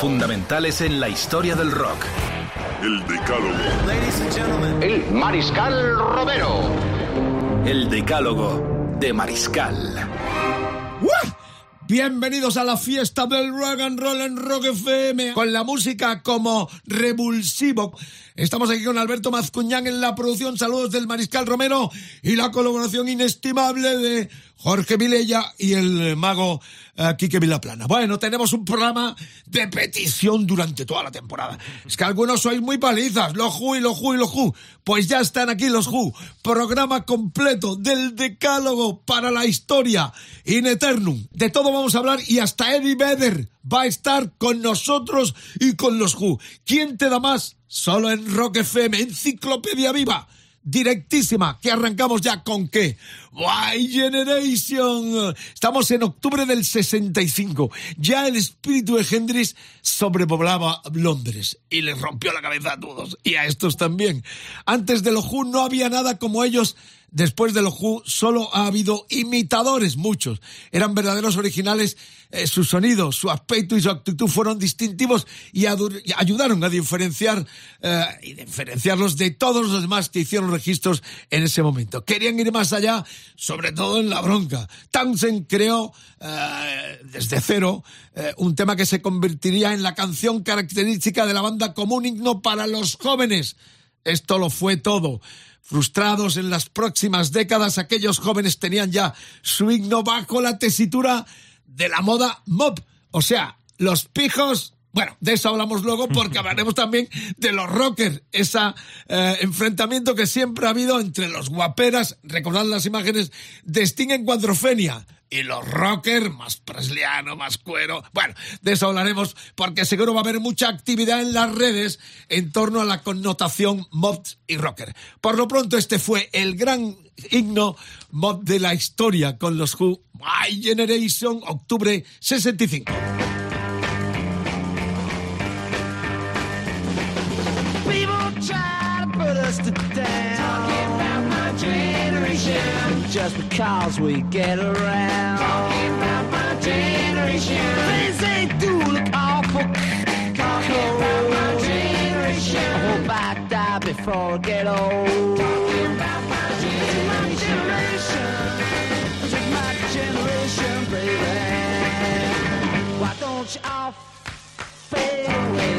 Fundamentales en la historia del rock. El Decálogo. El Mariscal Romero. El decálogo de Mariscal. ¡Uah! Bienvenidos a la fiesta del rock and roll en Rock FM con la música como revulsivo. Estamos aquí con Alberto Mazcuñán en la producción. Saludos del Mariscal Romero y la colaboración inestimable de Jorge Vilella y el mago Quique Vilaplana. Bueno, tenemos un programa de petición durante toda la temporada. Es que algunos sois muy palizas, los Who y los Who y los Who. Pues ya están aquí los Who. Programa completo del decálogo para la historia. In eternum. De todo vamos a hablar y hasta Eddie Vedder va a estar con nosotros y con los Who. ¿Quién te da más? Solo en Rock FM, Enciclopedia Viva directísima, que arrancamos ya con qué? Why Generation. Estamos en octubre del 65. Ya el espíritu de Hendrix sobrepoblaba Londres y les rompió la cabeza a todos y a estos también. Antes de los Who no había nada como ellos. Después de los Who solo ha habido imitadores, muchos. Eran verdaderos originales. eh, su sonido, su aspecto y su actitud fueron distintivos y, ayudaron a diferenciar eh, y diferenciarlos de todos los demás que hicieron registros en ese momento. Querían ir más allá, sobre todo en la bronca. Townsend creó eh, desde cero eh, un tema que se convertiría en la canción característica de la banda como un himno para los jóvenes. Esto lo fue todo. Frustrados en las próximas décadas, aquellos jóvenes tenían ya su himno bajo la tesitura de la moda mob. O sea, los pijos. Bueno, de eso hablamos luego porque hablaremos también de los rockers, ese enfrentamiento que siempre ha habido entre los guaperas, recordad las imágenes de Sting en Cuadrofenia, y los rockers, más presliano, más cuero. Bueno, de eso hablaremos porque seguro va a haber mucha actividad en las redes en torno a la connotación mob y rocker. Por lo pronto, este fue el gran himno mob de la historia con los Who, My Generation, octubre 65. Just because we get around. Talking about my generation. Things they do look awful. Talking about my generation. I hope I die before I get old. Talking about my generation. This is my generation, baby. Why don't you all fade away?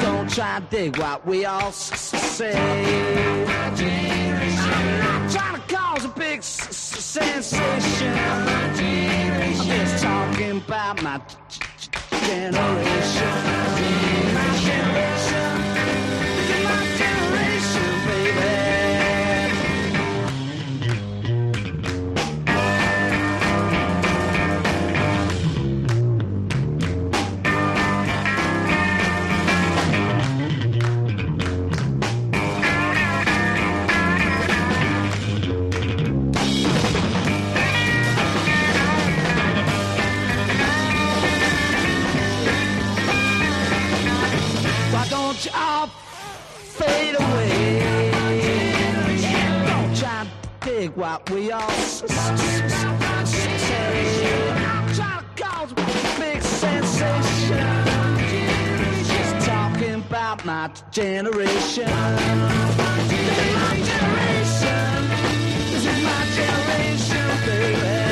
Don't try to dig what we all s- s- say. Big s- s- sensation. I'm just talking about my g- g- generation. My generation. My generation, baby. All fade away? Don't try to dig what we all say. Trying to cause a big sensation. Just talking about my generation. This is my generation. This is my generation, baby.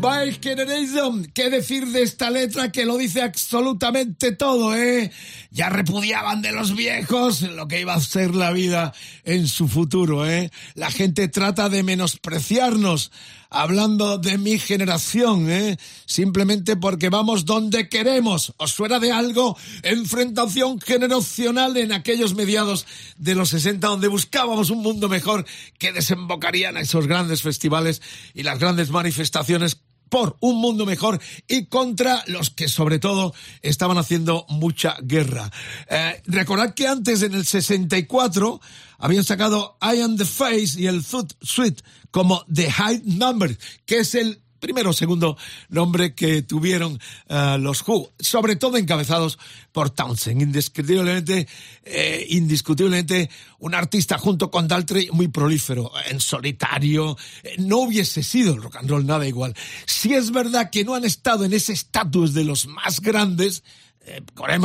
My Generation, ¿qué decir de esta letra que lo dice absolutamente todo, eh? Ya repudiaban de los viejos lo que iba a ser la vida en su futuro, eh. La gente trata de menospreciarnos hablando de mi generación, ¿eh? Simplemente porque vamos donde queremos. ¿Os suena de algo? Enfrentación generacional en aquellos mediados de los 60 donde buscábamos un mundo mejor que desembocarían a esos grandes festivales y las grandes manifestaciones por un mundo mejor y contra los que sobre todo estaban haciendo mucha guerra. Eh, recordad que antes en el 64 habían sacado I Am the Face y el Foot Suite como The High Number, que es el primero o segundo nombre que tuvieron uh, los Who, sobre todo encabezados por Townsend, indiscutiblemente, eh, indiscutiblemente un artista junto con Daltrey muy prolífero, en solitario, eh, no hubiese sido el rock and roll nada igual. Si es verdad que no han estado en ese estatus de los más grandes, eh,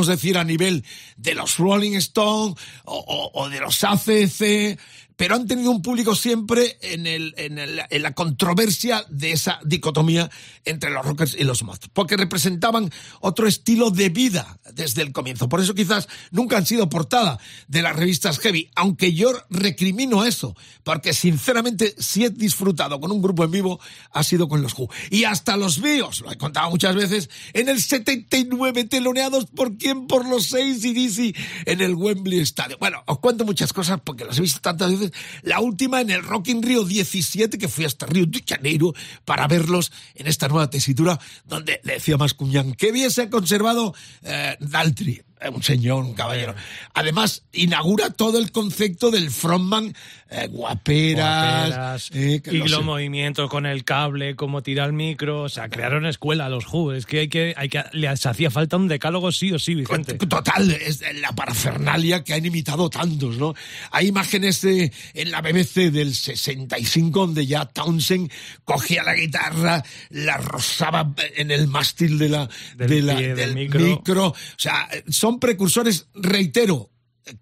decir a nivel de los Rolling Stones o, o de los ACC, pero han tenido un público siempre en, el, en, el, en, la controversia de esa dicotomía entre los rockers y los mods, porque representaban otro estilo de vida desde el comienzo. Por eso quizás nunca han sido portada de las revistas heavy, aunque yo recrimino eso, porque sinceramente si he disfrutado con un grupo en vivo ha sido con los Who. Y hasta los míos, lo he contado muchas veces, en el 79 teloneados por quién, por los seis y DC en el Wembley Stadium. Bueno, os cuento muchas cosas porque las he visto tantas veces la última en el Rock in Rio 17, que fui hasta Río de Janeiro para verlos en esta nueva tesitura, donde le decía Mascuñán que bien se ha conservado eh, Daltri un señor, un caballero. Además, inaugura todo el concepto del frontman, eh, guaperas, guaperas eh, y los sé. movimientos con el cable, cómo tirar el micro, o sea, crearon escuela los Who, es que hay que, hay que, les hacía falta un decálogo sí o sí, Vicente. Total, es la parafernalia que han imitado tantos, ¿no? Hay imágenes de, en la BBC del 65 donde ya Townsend cogía la guitarra, la rozaba en el mástil de la, del, de la, pie, del micro. micro, o sea, son precursores, reitero,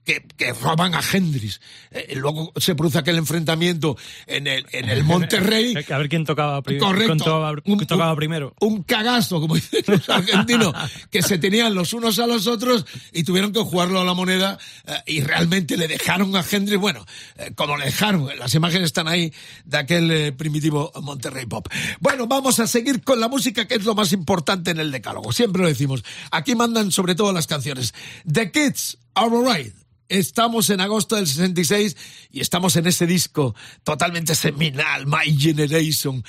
que, que, roban a Hendrix. Eh, luego se produce aquel enfrentamiento en el, en el Monterrey. A ver quién tocaba, pri Correcto. tocaba, un, tocaba un, primero. Un cagazo, como dicen los argentinos, que se tenían los unos a los otros y tuvieron que jugarlo a la moneda eh, y realmente le dejaron a Hendrix, bueno, eh, como le dejaron, las imágenes están ahí de aquel eh, primitivo Monterrey Pop. Bueno, vamos a seguir con la música que es lo más importante en el decálogo, siempre lo decimos. Aquí mandan sobre todo las canciones. The Kids Are Alright. Estamos en agosto del 66 y estamos en ese disco totalmente seminal, My Generation,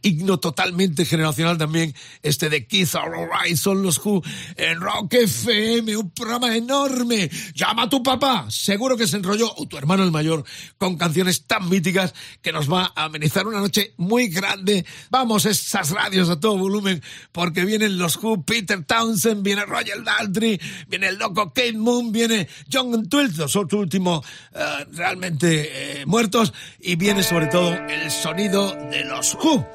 himno totalmente generacional también, este de Keith Alright, son los Who, en Rock FM, un programa enorme. Llama a tu papá, seguro que se enrolló, o tu hermano el mayor, con canciones tan míticas que nos va a amenizar una noche muy grande. Vamos, esas radios a todo volumen, porque vienen los Who, Peter Townsend, viene Roger Daltrey, viene el loco Kate Moon, viene John los ocho últimos uh, realmente eh, muertos y viene sobre todo el sonido de los Who.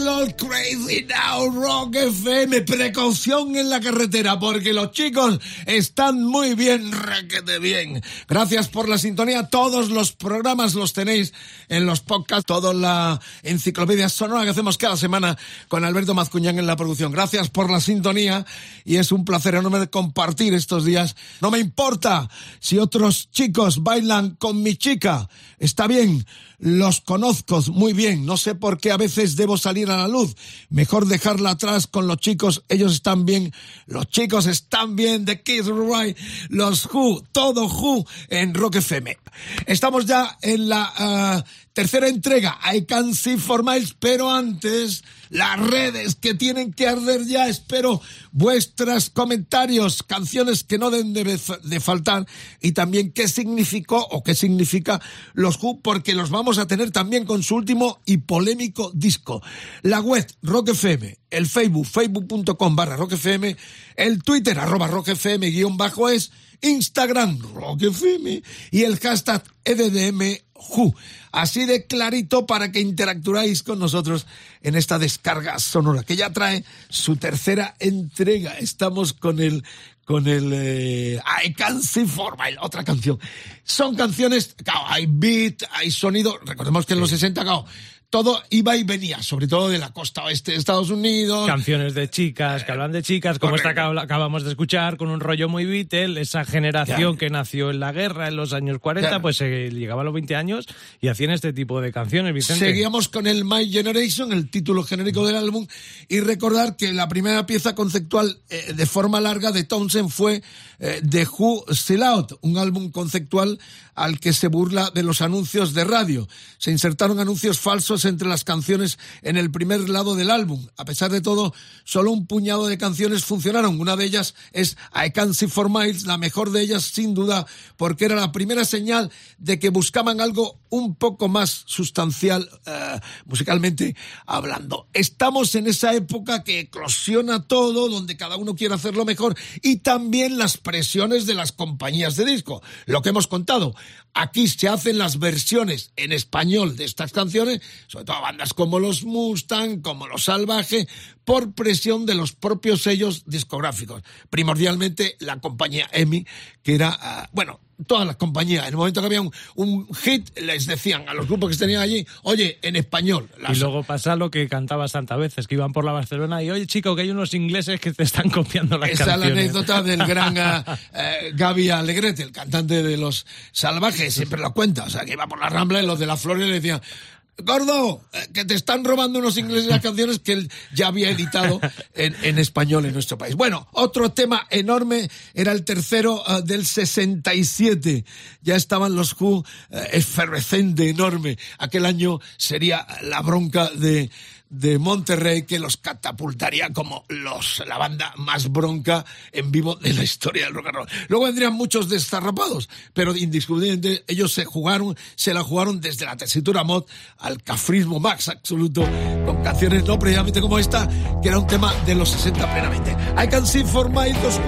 Llama Well Crazy Now Rock FM. Precaución en la carretera porque los chicos están muy bien, requete bien. Gracias por la sintonía. Todos los programas los tenéis en los podcasts, toda la enciclopedia sonora que hacemos cada semana con Alberto Mazcuñán en la producción. Gracias por la sintonía y es un placer enorme compartir estos días. No me importa si otros chicos bailan con mi chica. Está bien los conozco muy bien, no sé por qué a veces debo salir a la luz. Mejor dejarla atrás con los chicos, ellos están bien, los chicos están bien, The Kids Right, los Who, todo Who en Rock FM. Estamos ya en la uh, tercera entrega, I Can See For Miles, pero antes las redes que tienen que arder ya. Espero vuestros comentarios, canciones que no deben de, faltar y también qué significó o qué significa los Who, porque los vamos a tener también con su último y polémico disco. La web Rock FM, el Facebook, facebook.com barra Rock FM, el Twitter arroba Rock FM guion bajo es, Instagram Rock FM y el hashtag EDDM Así de clarito para que interactuáis con nosotros en esta descarga sonora que ya trae su tercera entrega. Estamos con el con el eh, I Can See For My, otra canción. Son canciones, hay beat, hay sonido. Recordemos que en los 60, todo iba y venía, sobre todo de la costa oeste de Estados Unidos. Canciones de chicas que hablan de chicas, como esta que acabamos de escuchar, con un rollo muy Beatle, esa generación que nació en la guerra en los años 40, pues eh, llegaba a los 20 años y hacían este tipo de canciones, Vicente. Seguíamos con el My Generation, el título genérico del álbum, y recordar que la primera pieza conceptual eh, de forma larga de Townsend fue eh, The Who Still Out, un álbum conceptual al que se burla de los anuncios de radio. Se insertaron anuncios falsos entre las canciones en el primer lado del álbum. A pesar de todo, solo un puñado de canciones funcionaron. Una de ellas es I Can't See For Miles, la mejor de ellas sin duda, porque era la primera señal de que buscaban algo un poco más sustancial eh, musicalmente hablando. Estamos en esa época que eclosiona todo, donde cada uno quiere hacerlo mejor y también las presiones de las compañías de disco. Lo que hemos contado, aquí se hacen las versiones en español de estas canciones, sobre todo bandas como los Mustang, como los Salvaje, por presión de los propios sellos discográficos. Primordialmente la compañía EMI, que era, ah, bueno, todas las compañías. En el momento que había un, hit, les decían a los grupos que tenían allí, oye, en español. Y luego pasa lo que cantabas tantas veces, que iban por la Barcelona y, oye, chico, que hay unos ingleses que te están copiando las Esa canciones. Esa es la anécdota del gran uh, Gaby Alegrete, el cantante de Los Salvajes, siempre lo cuenta. O sea, que iba por la Rambla y los de la Flores le decían, Gordo, eh, que te están robando unos ingleses las canciones que él ya había editado en, español en nuestro país. Bueno, otro tema enorme era el tercero uh, del 67. Ya estaban los Who, uh, efervescente, enorme. Aquel año sería la bronca de de Monterrey que los catapultaría como los la banda más bronca en vivo de la historia del rock and roll. Luego vendrían muchos destarrapados, pero indiscutiblemente ellos se jugaron, se la jugaron desde la tesitura mod al cafrismo max absoluto, con canciones no precisamente como esta, que era un tema de los 60 plenamente. I can see for my dos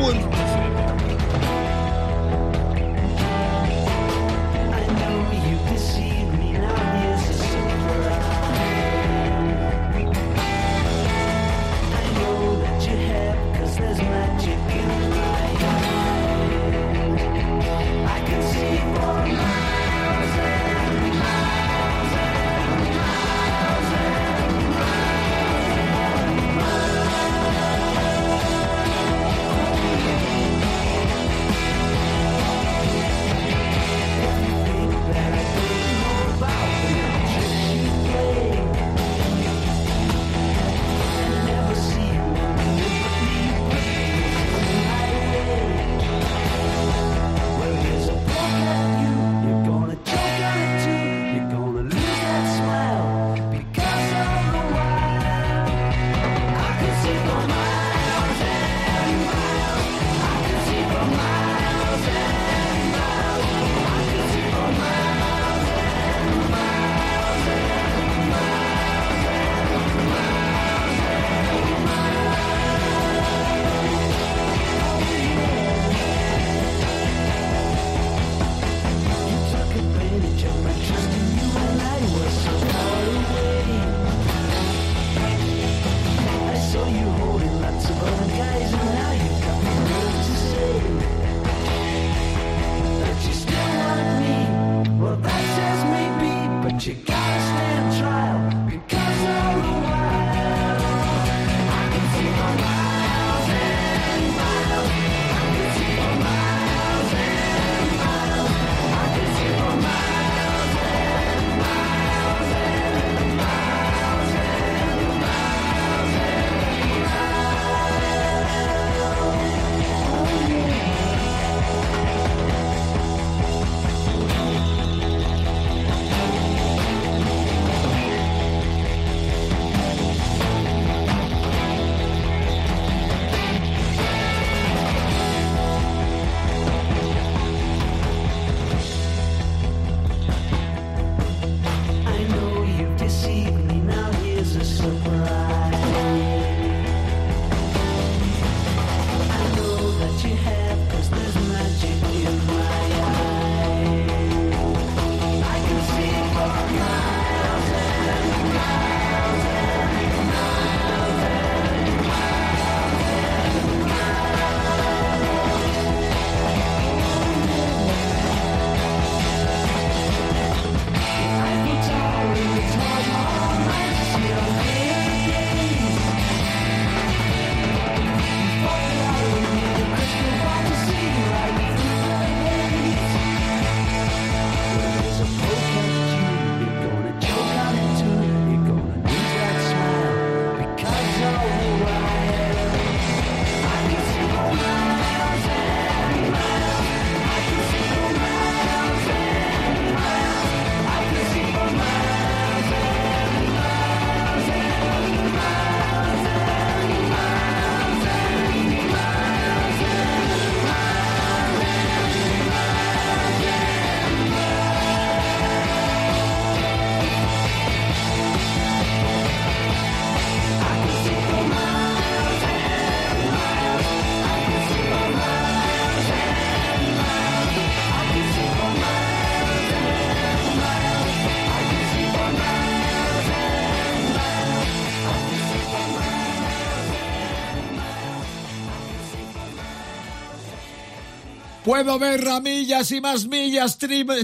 Puedo ver ramillas y más millas,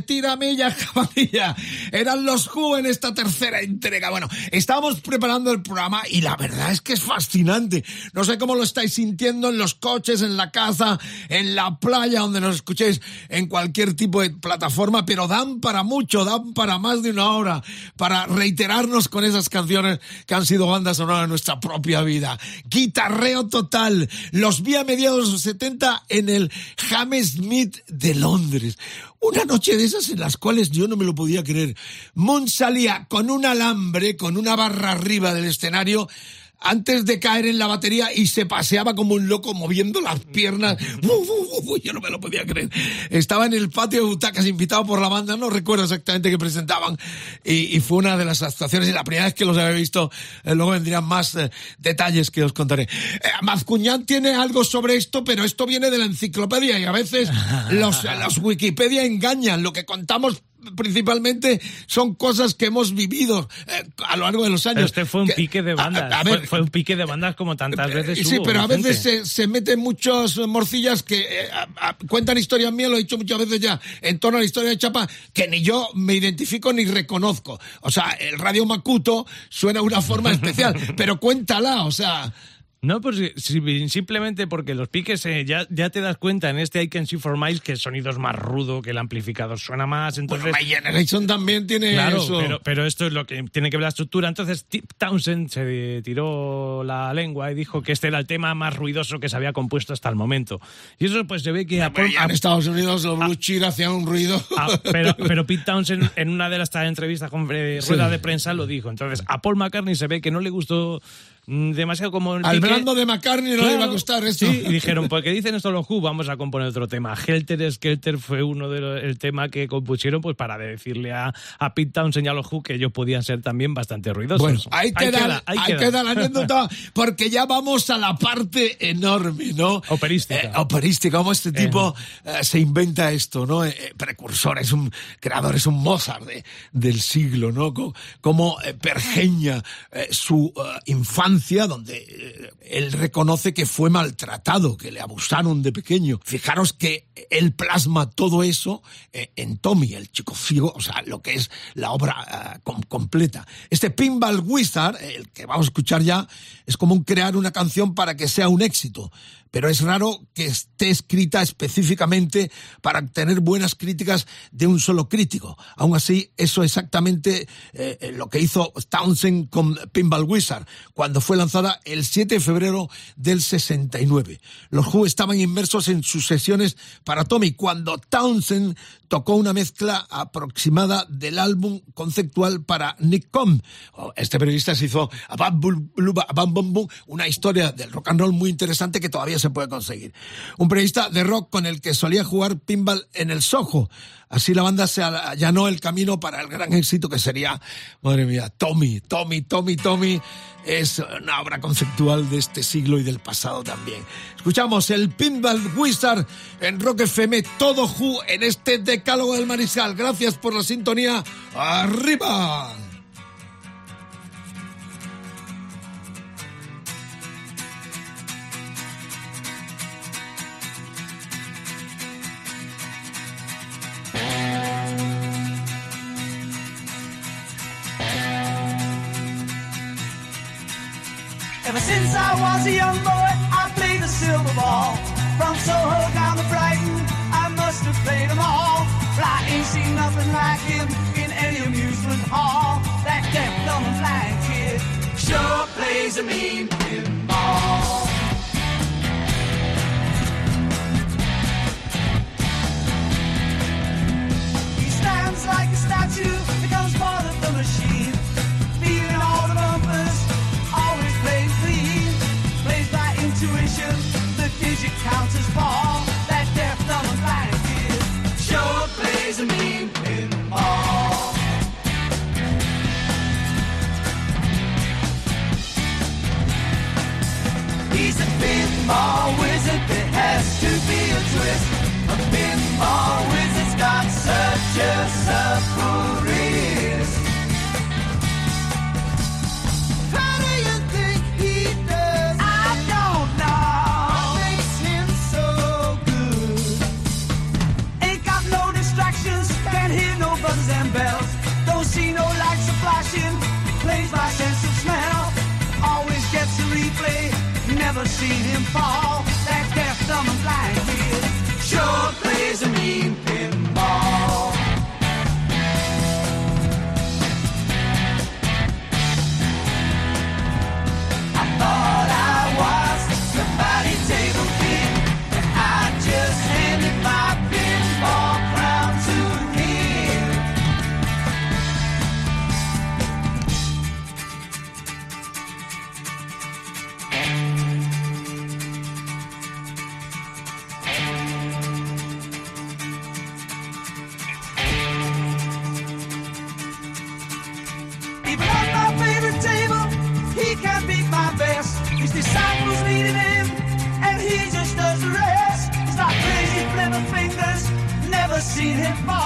tira millas, cabalilla. Eran los Who en esta tercera entrega. Bueno, estábamos preparando el programa y la verdad es que es fascinante. No sé cómo lo estáis sintiendo en los coches, en la casa, en la playa, donde nos escuchéis, en cualquier tipo de plataforma, pero dan para mucho, dan para más de una hora, para reiterarnos con esas canciones que han sido bandas sonoras de nuestra propia vida. Guitarreo total. Los vi a mediados de los 70 en el James Smith de Londres. Una noche de esas en las cuales yo no me lo podía creer. Moon salía con un alambre, con una barra arriba del escenario, antes de caer en la batería y se paseaba como un loco moviendo las piernas. yo no me lo podía creer. Estaba en el patio de butacas invitado por la banda, no recuerdo exactamente qué presentaban y, fue una de las actuaciones y la primera vez que los había visto, eh, luego vendrían más eh, detalles que os contaré. Eh, Mazcuñán tiene algo sobre esto, pero esto viene de la enciclopedia y a veces los, los Wikipedia engañan. Lo que contamos principalmente son cosas que hemos vivido eh, a lo largo de los años. Este fue un pique de bandas. fue, un pique de bandas como tantas eh, veces. Sí, pero a veces se, se, meten muchos morcillas que eh, cuentan historias mías, lo he dicho muchas veces ya, en torno a la historia de Chapa, que ni yo me identifico ni reconozco. O sea, el Radio Macuto suena de una forma especial, pero cuéntala, o sea. No, pues simplemente porque los piques eh, ya, ya te das cuenta en este I Can See For Miles que el sonido es más rudo, que el amplificador suena más. Entonces, bueno, My Generation también tiene claro, eso. Pero, pero esto es lo que tiene que ver la estructura. Entonces Tip Townsend se tiró la lengua y dijo que este era el tema más ruidoso que se había compuesto hasta el momento. Y eso pues se ve que... A en Estados Unidos los Blue Cheer hacían un ruido. pero, pero Pete Townsend en una de las entrevistas con rueda de prensa lo dijo. Entonces a Paul McCartney se ve que no le gustó demasiado como Al Brando de McCartney no le iba a gustar esto. Sí, y dijeron, pues que dicen esto los Who, vamos a componer otro tema. Helter Skelter fue uno de los el tema que compusieron pues para decirle a, a Pete Townsend y a los Who que ellos podían ser también bastante ruidosos. Bueno, ahí queda, ahí, queda. la anécdota porque ya vamos a la parte enorme, ¿no? Operística. Eh, operística, como este tipo eh, se inventa esto, ¿no? Eh, precursor, es un creador, es un Mozart del siglo, ¿no? Como, pergeña su infancia donde eh, él reconoce que fue maltratado, que le abusaron de pequeño. Fijaros que él plasma todo eso eh, en Tommy, el chico ciego, o sea, lo que es la obra eh, completa. Este Pinball Wizard, el que vamos a escuchar ya, es como crear una canción para que sea un éxito pero es raro que esté escrita específicamente para obtener buenas críticas de un solo crítico. Aún así, eso es exactamente eh, lo que hizo Townsend con Pinball Wizard, cuando fue lanzada el 7 de febrero del 69. Los Who estaban inmersos en sus sesiones para Tommy, cuando Townsend tocó una mezcla aproximada del álbum conceptual para Nick Com. Oh, este periodista se hizo una historia del rock and roll muy interesante que todavía se puede conseguir. Un periodista de rock con el que solía jugar pinball en el Soho. Así la banda se allanó el camino para el gran éxito que sería, madre mía, Tommy, Tommy, Tommy, Tommy. Es una obra conceptual de este siglo y del pasado también. Escuchamos el Pinball Wizard en Rock FM, todo Who en este decálogo del Mariscal. Gracias por la sintonía. ¡Arriba! always a meme. my way. she hit my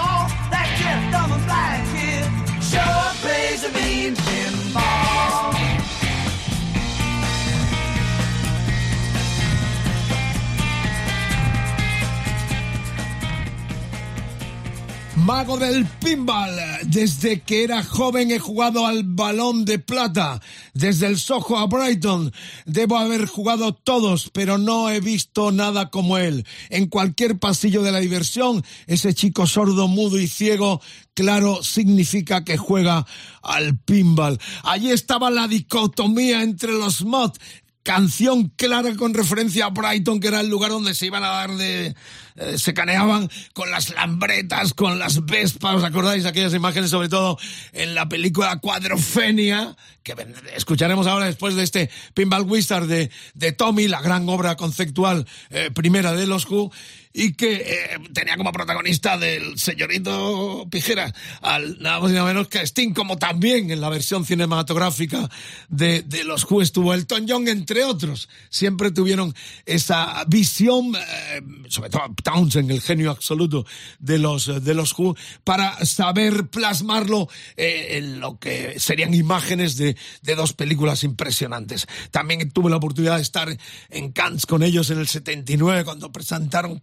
Mago del pinball. Desde que era joven he jugado al balón de plata. Desde el Soho a Brighton. Debo haber jugado todos, pero no he visto nada como él. En cualquier pasillo de la diversión, ese chico sordo, mudo y ciego, claro, significa que juega al pinball. Allí estaba la dicotomía entre los mods canción clara con referencia a Brighton, que era el lugar donde se iban a dar de... eh, se caneaban con las lambretas, con las vespas, ¿os acordáis aquellas imágenes, sobre todo en la película Cuadrofenia, que escucharemos ahora después de este Pinball Wizard de, de Tommy, la gran obra conceptual eh, primera de los Who, y que eh, tenía como protagonista del señorito Pijera al nada más y nada menos que a Sting, como también en la versión cinematográfica de, de los Who estuvo Elton John, entre otros. Siempre tuvieron esa visión, eh, sobre todo Townsend, el genio absoluto de los, de los Who, para saber plasmarlo eh, en lo que serían imágenes de, de dos películas impresionantes. También tuve la oportunidad de estar en Cannes con ellos en el 79 cuando presentaron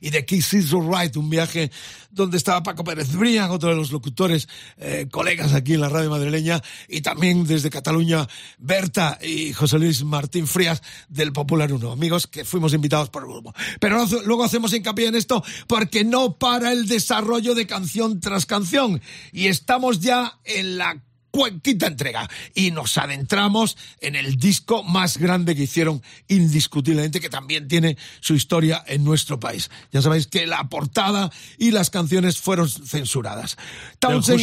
Y The Kiss Is Right, un viaje donde estaba Paco Pérez Brian, otro de los locutores, eh, colegas aquí en la radio madrileña, y también desde Cataluña, Berta y José Luis Martín Frías del Popular 1, amigos que fuimos invitados por el grupo. Pero luego hacemos hincapié en esto porque no para el desarrollo de canción tras canción, y estamos ya en la cu- quinta entrega y nos adentramos en el disco más grande que hicieron indiscutiblemente que también tiene su historia en nuestro país. Ya sabéis que la portada y las canciones fueron censuradas.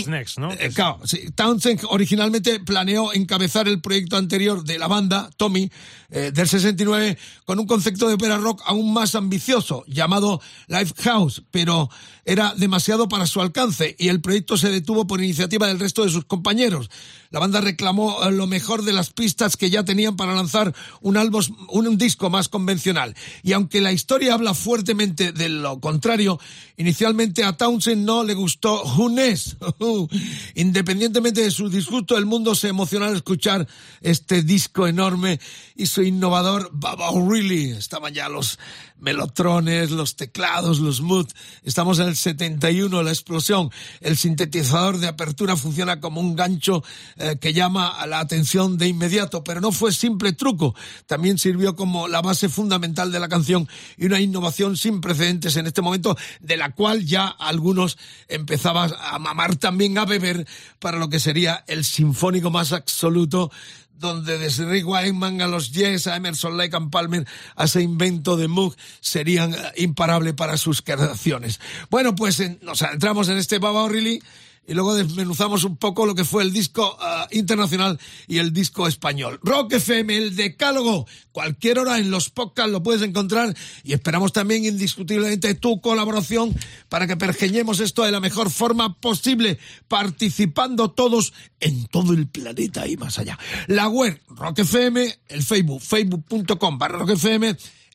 Next, ¿no? eh, claro, sí, Townsend originalmente planeó encabezar el proyecto anterior de la banda, Tommy, eh, del 69, con un concepto de ópera rock aún más ambicioso, llamado Lifehouse, pero era demasiado para su alcance y el proyecto se detuvo por iniciativa del resto de sus compañeros. La banda reclamó eh, lo mejor de las pistas que ya tenían para lanzar un álbum, un, disco más convencional. Y aunque la historia habla fuertemente de lo contrario, inicialmente a Townsend no le gustó Junes. Independientemente de su disgusto, el mundo se emocionó al escuchar este disco enorme y su innovador Baba O'Reilly. Estaban ya los melotrones, los teclados, los mood. Estamos en el 71, la explosión. El sintetizador de apertura funciona como un gancho eh, que llama la atención de inmediato, pero no fue simple truco. También sirvió como la base fundamental de la canción y una innovación sin precedentes en este momento, de la cual ya algunos empezaban a mamar también a beber para lo que sería el sinfónico más absoluto donde desde Rick Wakeman a los Yes, a Emerson Lake and Palmer, a ese invento de Moog, serían eh, imparables para sus creaciones. Bueno, pues nos adentramos en este Baba O'Reilly y luego desmenuzamos un poco lo que fue el disco ah, internacional y el disco español. Rock FM, el decálogo, cualquier hora en los podcasts lo puedes encontrar y esperamos también indiscutiblemente tu colaboración para que pergeñemos esto de la mejor forma posible, participando todos en todo el planeta y más allá. La web, Rock FM, el Facebook, facebook.com barra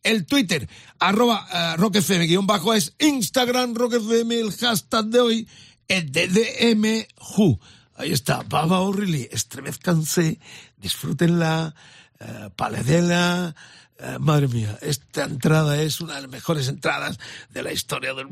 el Twitter, arroba eh, rockfm guion bajo es Instagram rockfm, el hashtag de hoy, el DDM Who. Ahí está, Baba O'Reilly, estremezcanse, disfrútenla, eh, paledela, eh, madre mía, esta entrada es una de las mejores entradas de la historia del.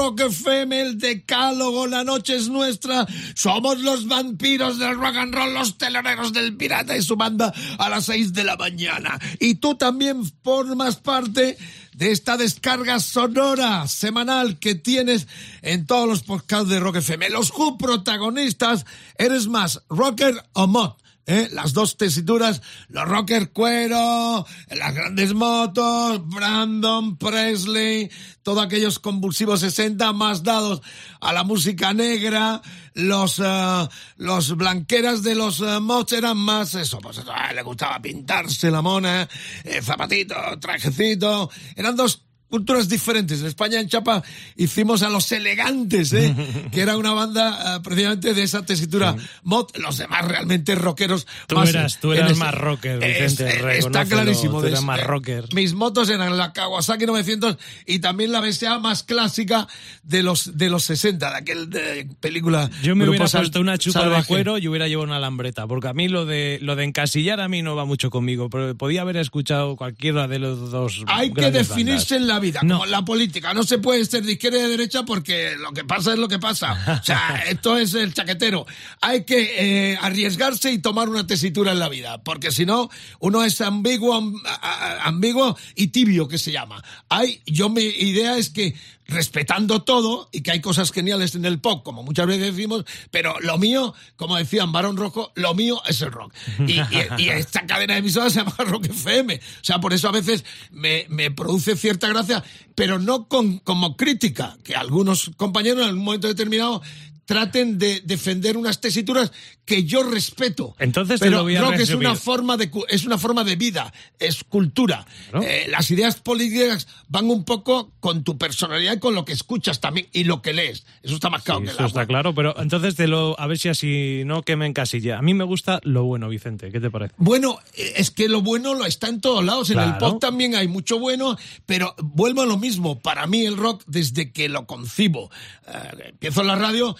Rock FM, el decálogo, la noche es nuestra. Somos los vampiros del rock and roll, los teloneros del pirata y su banda a las 6 de la mañana. Y tú también formas parte de esta descarga sonora semanal que tienes en todos los podcasts de Rock FM. Los Who protagonistas, eres más rocker o mod. ¿Eh? las dos tesituras, los rocker cuero, las grandes motos, Brandon, Presley, todos aquellos convulsivos 60 más dados a la música negra, los, uh, los blanqueras de los uh, mods eran más eso, pues le gustaba pintarse la mona, eh, zapatito, trajecito, eran dos culturas diferentes. En España, en Chapa, hicimos a Los Elegantes, ¿eh? que era una banda uh, precisamente de esa tesitura mod. Los demás realmente rockeros. Tú más, eras, tú eras más rocker, Vicente. Es, está clarísimo. Tú eras más rocker. Mis motos eran la Kawasaki 900 y también la BSA más clásica de los, de los 60, de aquel de película. Yo me hubiera puesto una chupa salvaje. de cuero y hubiera llevado una lambreta, porque a mí lo de, lo de encasillar a mí no va mucho conmigo, pero podía haber escuchado cualquiera de los dos. Hay que definirse bandas. en la vida, no. como la política. No se puede ser de izquierda y de derecha porque lo que pasa es lo que pasa. O sea, esto es el chaquetero. Hay que eh, arriesgarse y tomar una tesitura en la vida, porque si no, uno es ambiguo, ambiguo y tibio, que se llama. Hay, yo mi idea es que respetando todo y que hay cosas geniales en el pop, como muchas veces decimos, pero lo mío, como decían Barón Rojo, lo mío es el rock. Y, esta cadena de emisoras se llama Rock FM. O sea, por eso a veces me, me produce cierta gracia, pero no con, como crítica, que algunos compañeros en algún momento determinado traten de defender unas tesituras que yo respeto. Entonces pero te lo voy a es resumir. una forma de es una forma de vida, es cultura. ¿No? Eh, las ideas políticas van un poco con tu personalidad y con lo que escuchas también y lo que lees. Eso está más claro sí, que el Eso agua. está claro, pero entonces te lo a ver si así no que me encasilla. A mí me gusta lo bueno, Vicente, ¿qué te parece? Bueno, es que lo bueno lo está en todos lados. En Claro. el pop también hay mucho bueno, pero vuelvo a lo mismo. Para mí el rock, desde que lo concibo, eh, empiezo en la radio,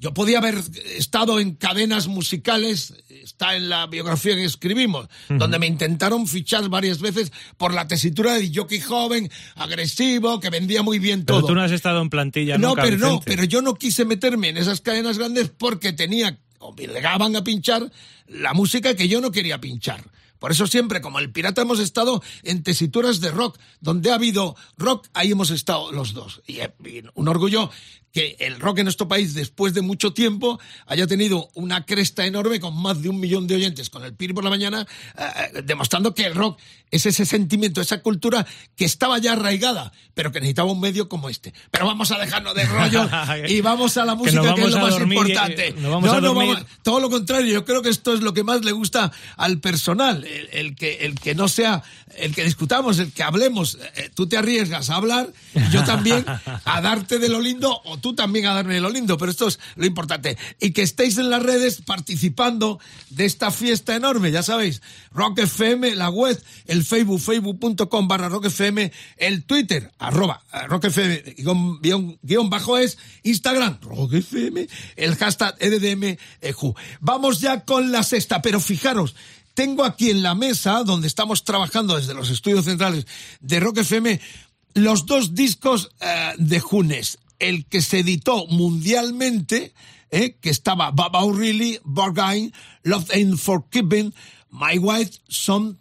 yo podía haber estado en cadenas musicales, está en la biografía que escribimos, uh -huh. donde me intentaron fichar varias veces por la tesitura de jockey joven, agresivo, que vendía muy bien pero todo. tú no has estado en plantilla No, nunca, pero no, pero yo no quise meterme en esas cadenas grandes porque tenía, obligaban a pinchar la música que yo no quería pinchar. Por eso siempre, como el pirata, hemos estado en tesituras de rock. Donde ha habido rock, ahí hemos estado los dos. Y, y un orgullo que el rock en nuestro país, después de mucho tiempo, haya tenido una cresta enorme con más de un millón de oyentes con el Piri por la mañana, eh, demostrando que el rock es ese sentimiento, esa cultura que estaba ya arraigada, pero que necesitaba un medio como este. Pero vamos a dejarnos de rollo y vamos a la música, que, que es lo más importante. No, vamos no, no vamos, todo lo contrario, yo creo que esto es lo que más le gusta al personal, el, el que, el que no sea, el que discutamos, el que hablemos, eh, tú te arriesgas a hablar, y yo también a darte de lo lindo o tú también a darme lo lindo, pero esto es lo importante. Y que estéis en las redes participando de esta fiesta enorme, ya sabéis, Rock FM, la web, el Facebook, facebook.com barra Rock FM, el Twitter, arroba Rock FM, guion, guion, bajo es, Instagram, Rock FM, el hashtag EDDMEQ. Vamos ya con la sexta, pero fijaros, tengo aquí en la mesa, donde estamos trabajando desde los estudios centrales de Rock FM, los dos discos uh, de Junes el que se editó mundialmente, eh, que estaba Baba O'Reilly, Bargain, Love Ain't Forgiven, My Wife, Son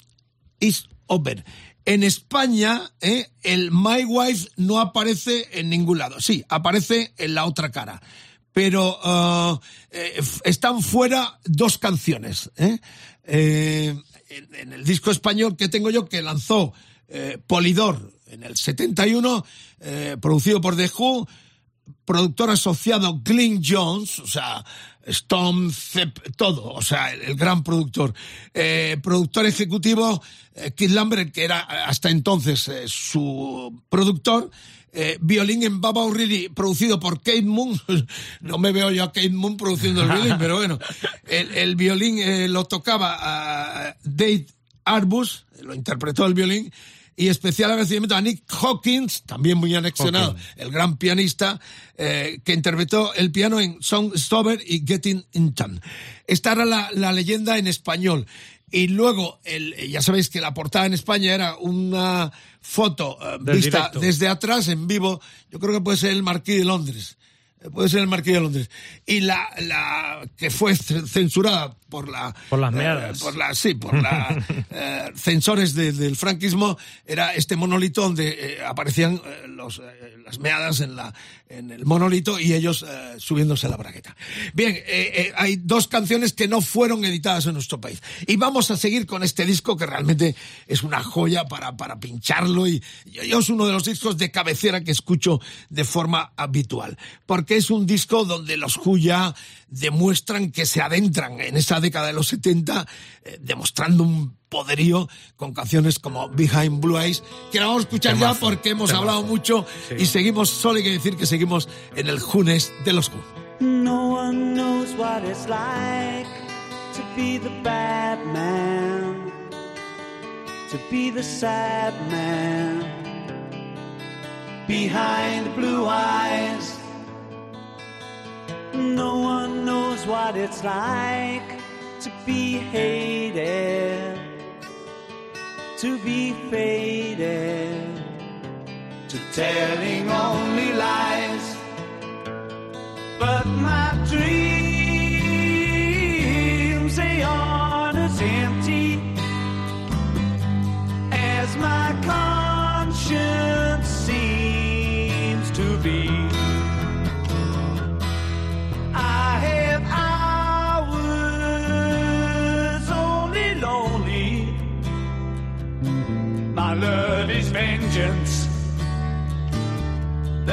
is Over. En España, eh, el My Wife no aparece en ningún lado. Sí, aparece en la otra cara. Pero eh, están fuera dos canciones. En, en, el disco español que tengo yo, que lanzó Polidor en el 71, eh, producido por The Who, productor asociado Glyn Jones, o sea, Stone, todo, o sea, el, gran productor. Eh, productor ejecutivo, eh, Kid Lambert, que era hasta entonces eh, su productor. Eh, violín en Baba O'Reilly, producido por Kate Moon. no me veo yo a Kate Moon produciendo el violín, pero bueno. El, violín eh, lo tocaba Dave Arbus, lo interpretó el violín y especial agradecimiento a Nick Hawkins, también muy anexionado, el gran pianista, eh, que interpretó el piano en Song Stover y Getting In Time. Esta era la, la leyenda en español. Y luego, el, ya sabéis que la portada en España era una foto uh, vista directo. desde atrás, en vivo. Yo creo que puede ser el Marquís de Londres. Puede ser el Marqués de Londres. Y la, la que fue censurada por la por las meadas eh, por la sí por la eh, censores de, del franquismo era este monolito donde eh, aparecían los las meadas en la en el monolito y ellos subiéndose a la bragueta. Bien eh, hay dos canciones que no fueron editadas en nuestro país. Y vamos a seguir con este disco que realmente es una joya para para pincharlo y yo es uno de los discos de cabecera que escucho de forma habitual porque es un disco donde los Who ya demuestran que se adentran en esa década de los 70, eh, demostrando un poderío con canciones como Behind Blue Eyes, que la vamos a escuchar ya porque hemos hablado mucho y seguimos, solo hay que decir que seguimos en el Junes de los Who. No one knows what it's like to be the bad man, to be the sad man behind the blue eyes. No one knows what it's like to be hated, to be faded, to telling only lies. But my dreams,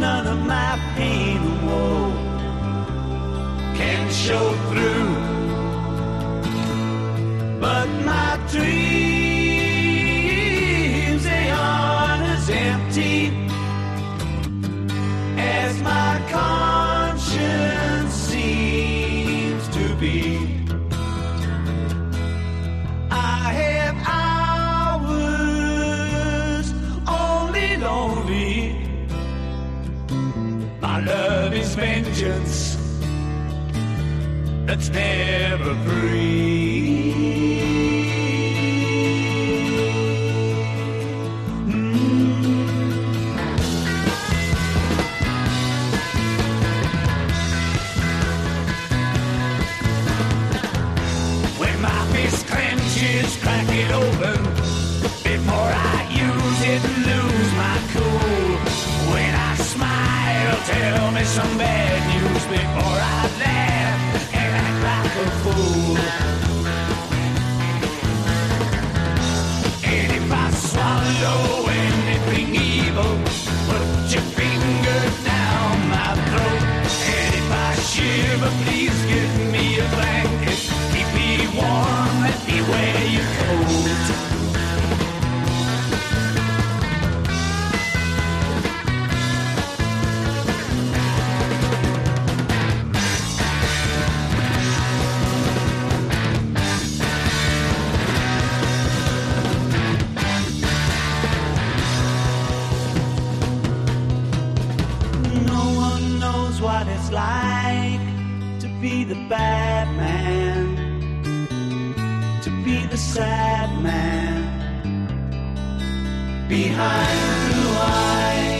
None of my pain and woe can show through. That's never When anything evil, put your finger down my throat. And if I shiver, please give me a blanket. Keep me warm, let me wear it's like to be the bad man, to be the sad man behind blue eyes.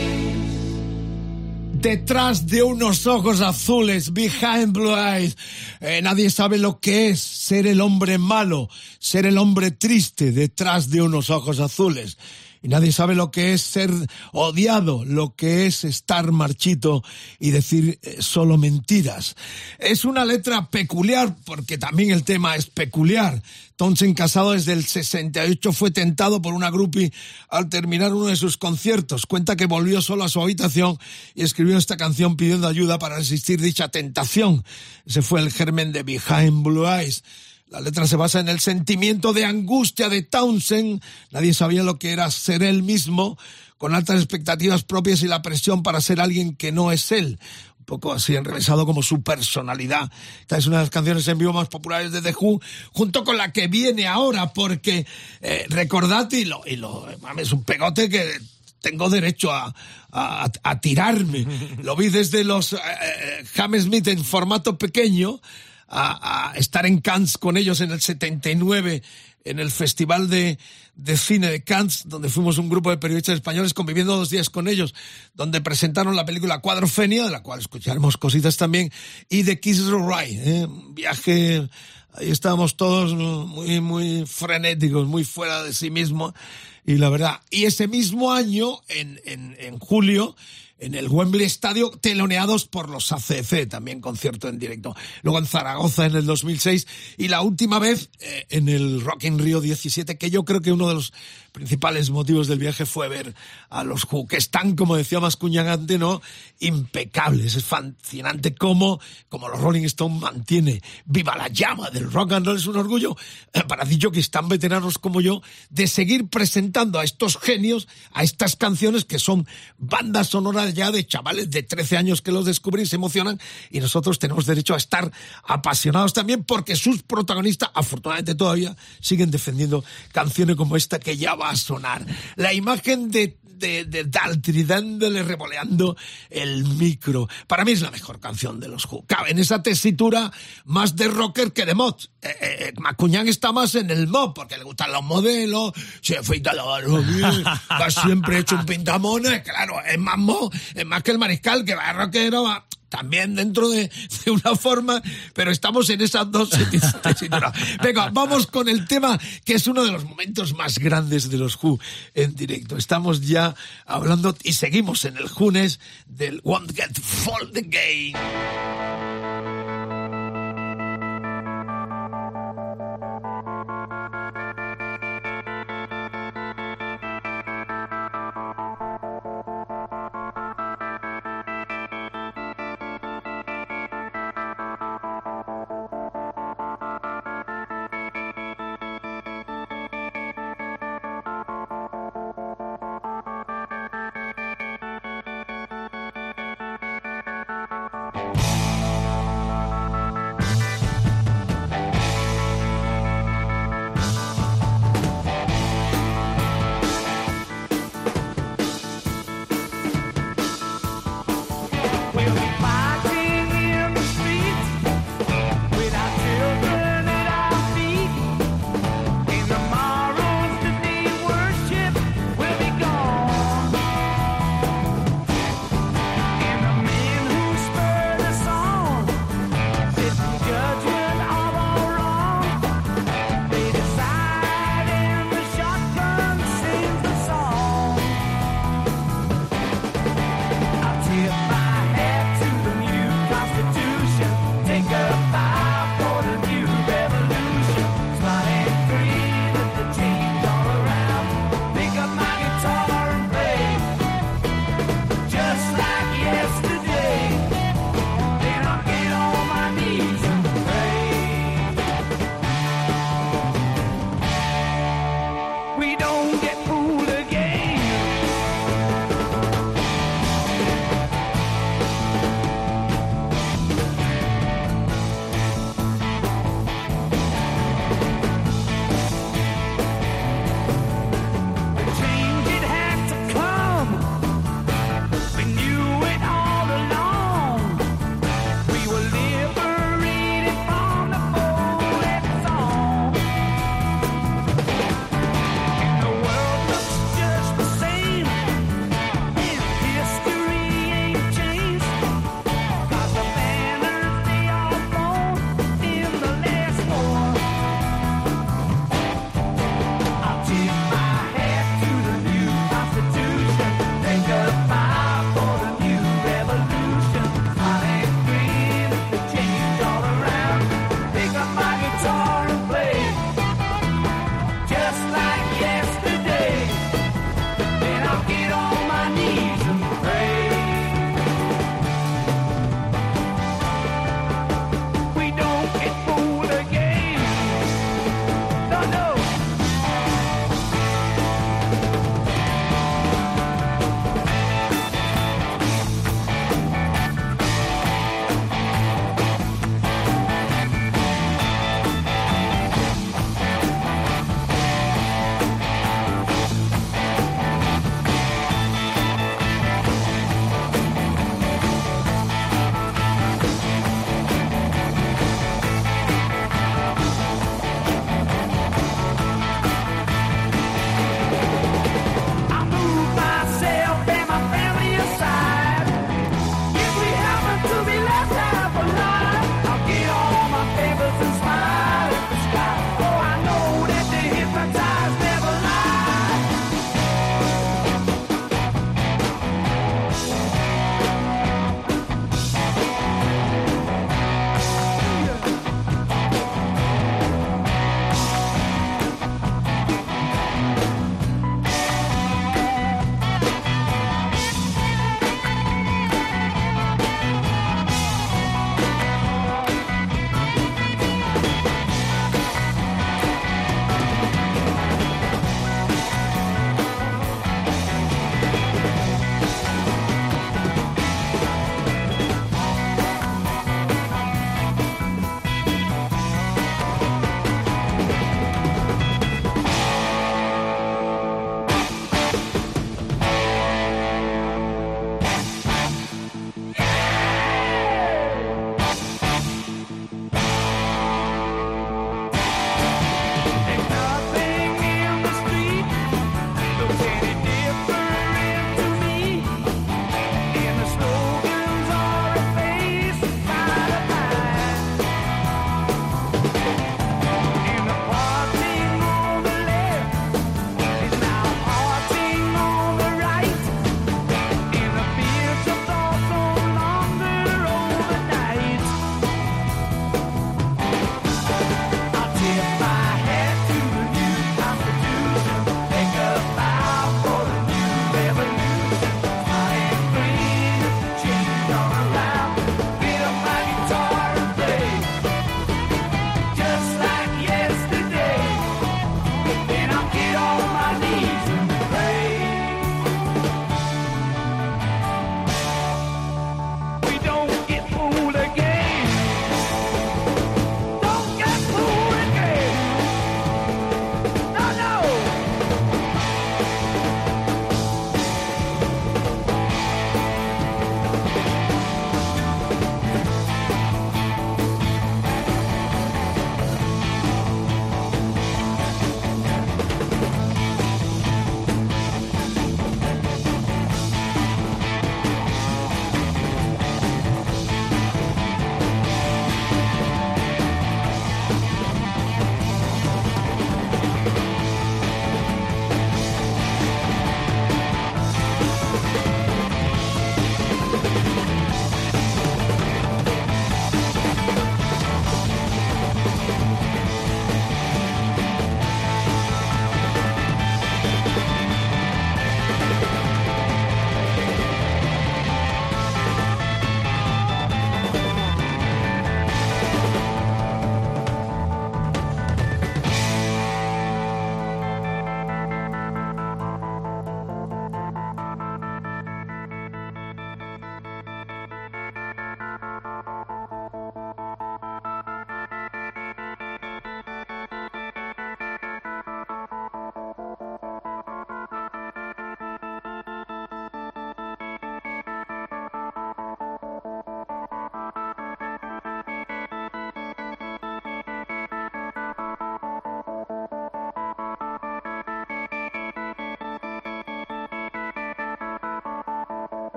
Detrás de unos ojos azules, behind blue eyes. Eh, nadie sabe lo que es ser el hombre malo, ser el hombre triste detrás de unos ojos azules. Y nadie sabe lo que es ser odiado, lo que es estar marchito y decir eh, solo mentiras. Es una letra peculiar porque también el tema es peculiar. Townsend, casado desde el 68, fue tentado por una groupie al terminar uno de sus conciertos. Cuenta que volvió solo a su habitación y escribió esta canción pidiendo ayuda para resistir dicha tentación. Ese fue el germen de Behind Blue Eyes. La letra se basa en el sentimiento de angustia de Townsend. Nadie sabía lo que era ser él mismo, con altas expectativas propias y la presión para ser alguien que no es él. Un poco así enrevesado como su personalidad. Esta es una de las canciones en vivo más populares de The Who, junto con la que viene ahora, porque eh, recordad y lo, y mames, un pegote que tengo derecho a, a, tirarme. Lo vi desde los eh, eh, Hammersmith en formato pequeño, a, a estar en Cannes con ellos en el 79 en el Festival de, de Cine de Cannes, donde fuimos un grupo de periodistas españoles conviviendo dos días con ellos, donde presentaron la película Cuadrofenia, de la cual escucharemos cositas también, y de Kiss Ride, ¿eh? un viaje, ahí estábamos todos muy, muy frenéticos, muy fuera de sí mismos, y la verdad, y ese mismo año, en, en, en julio, en el Wembley Estadio, teloneados por los ACF, también concierto en directo. Luego en Zaragoza en el 2006 y la última vez eh, en el Rock in Rio 17, que yo creo que uno de los principales motivos del viaje fue ver a los Who, que están, como decía Mascuñagante, ¿no? Impecables. Es fascinante cómo, como los Rolling Stones mantiene viva la llama del rock and roll. Es un orgullo eh, para dicho que están veteranos como yo de seguir presentando a estos genios, a estas canciones que son bandas sonoras ya de chavales de 13 años que los descubren y se emocionan y nosotros tenemos derecho a estar apasionados también porque sus protagonistas, afortunadamente todavía, siguen defendiendo canciones como esta que ya va a sonar. La imagen de de, de Daltrey dándole revoleando el micro. Para mí es la mejor canción de los Who. Cabe en esa tesitura más de rocker que de mod. Eh, eh, Macuñán está más en el mod porque le gustan los modelos, se afeita la barba va siempre hecho un pintamones, claro, es más mod, es más que el mariscal que va rockero, va también dentro de, de, una forma, pero estamos en esas dos. Venga, vamos con el tema que es uno de los momentos más grandes de los Who en directo. Estamos ya hablando y seguimos en el Junes del Won't Get the Game.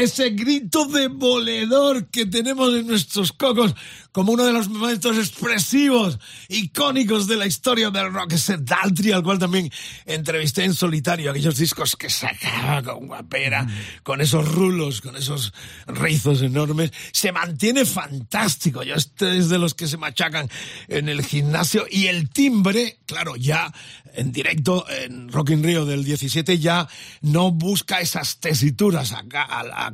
Ese grito demoledor que tenemos en nuestros cocos como uno de los momentos expresivos, icónicos de la historia del rock, ese Daltry, al cual también entrevisté en solitario, aquellos discos que sacaba con guapera, con esos rulos, con esos rizos enormes, se mantiene fantástico. Yo este es de los que se machacan en el gimnasio y el timbre, claro, ya en directo en Rock in Rio del 17 ya no busca esas tesituras acá,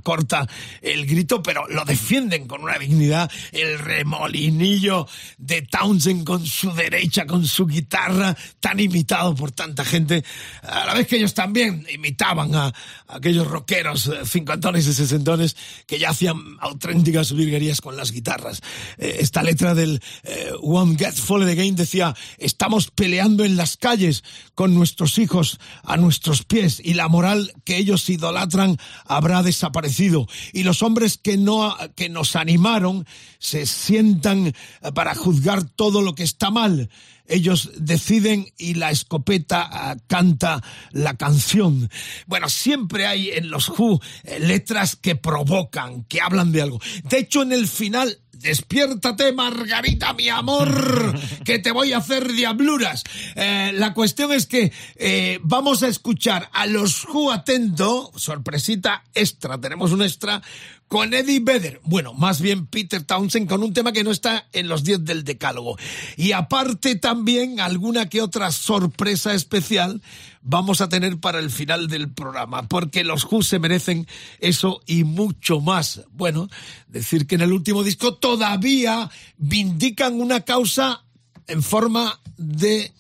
corta el grito, pero lo defienden con una dignidad, el remolinillo de Townsend con su derecha, con su guitarra, tan imitado por tanta gente, a la vez que ellos también imitaban a, aquellos rockeros eh, cincuentones y sesentones que ya hacían auténticas virguerías con las guitarras. Eh, esta letra del eh, One Get Fallen Again decía, estamos peleando en las calles con nuestros hijos a nuestros pies y la moral que ellos idolatran habrá desaparecido y los hombres que no que nos animaron se sientan para juzgar todo lo que está mal ellos deciden y la escopeta ah, canta la canción. Bueno, siempre hay en los Who eh, letras que provocan, que hablan de algo. De hecho, en el final Despiértate, Margarita, mi amor, que te voy a hacer diabluras. Eh, la cuestión es que eh, vamos a escuchar a los Who atento, sorpresita extra, tenemos un extra con Eddie Vedder. Bueno, más bien Peter Townsend con un tema que no está en los 10 del decálogo. Y aparte también alguna que otra sorpresa especial vamos a tener para el final del programa, porque los Who se merecen eso y mucho más. Bueno, decir que en el último disco todavía vindican una causa en forma de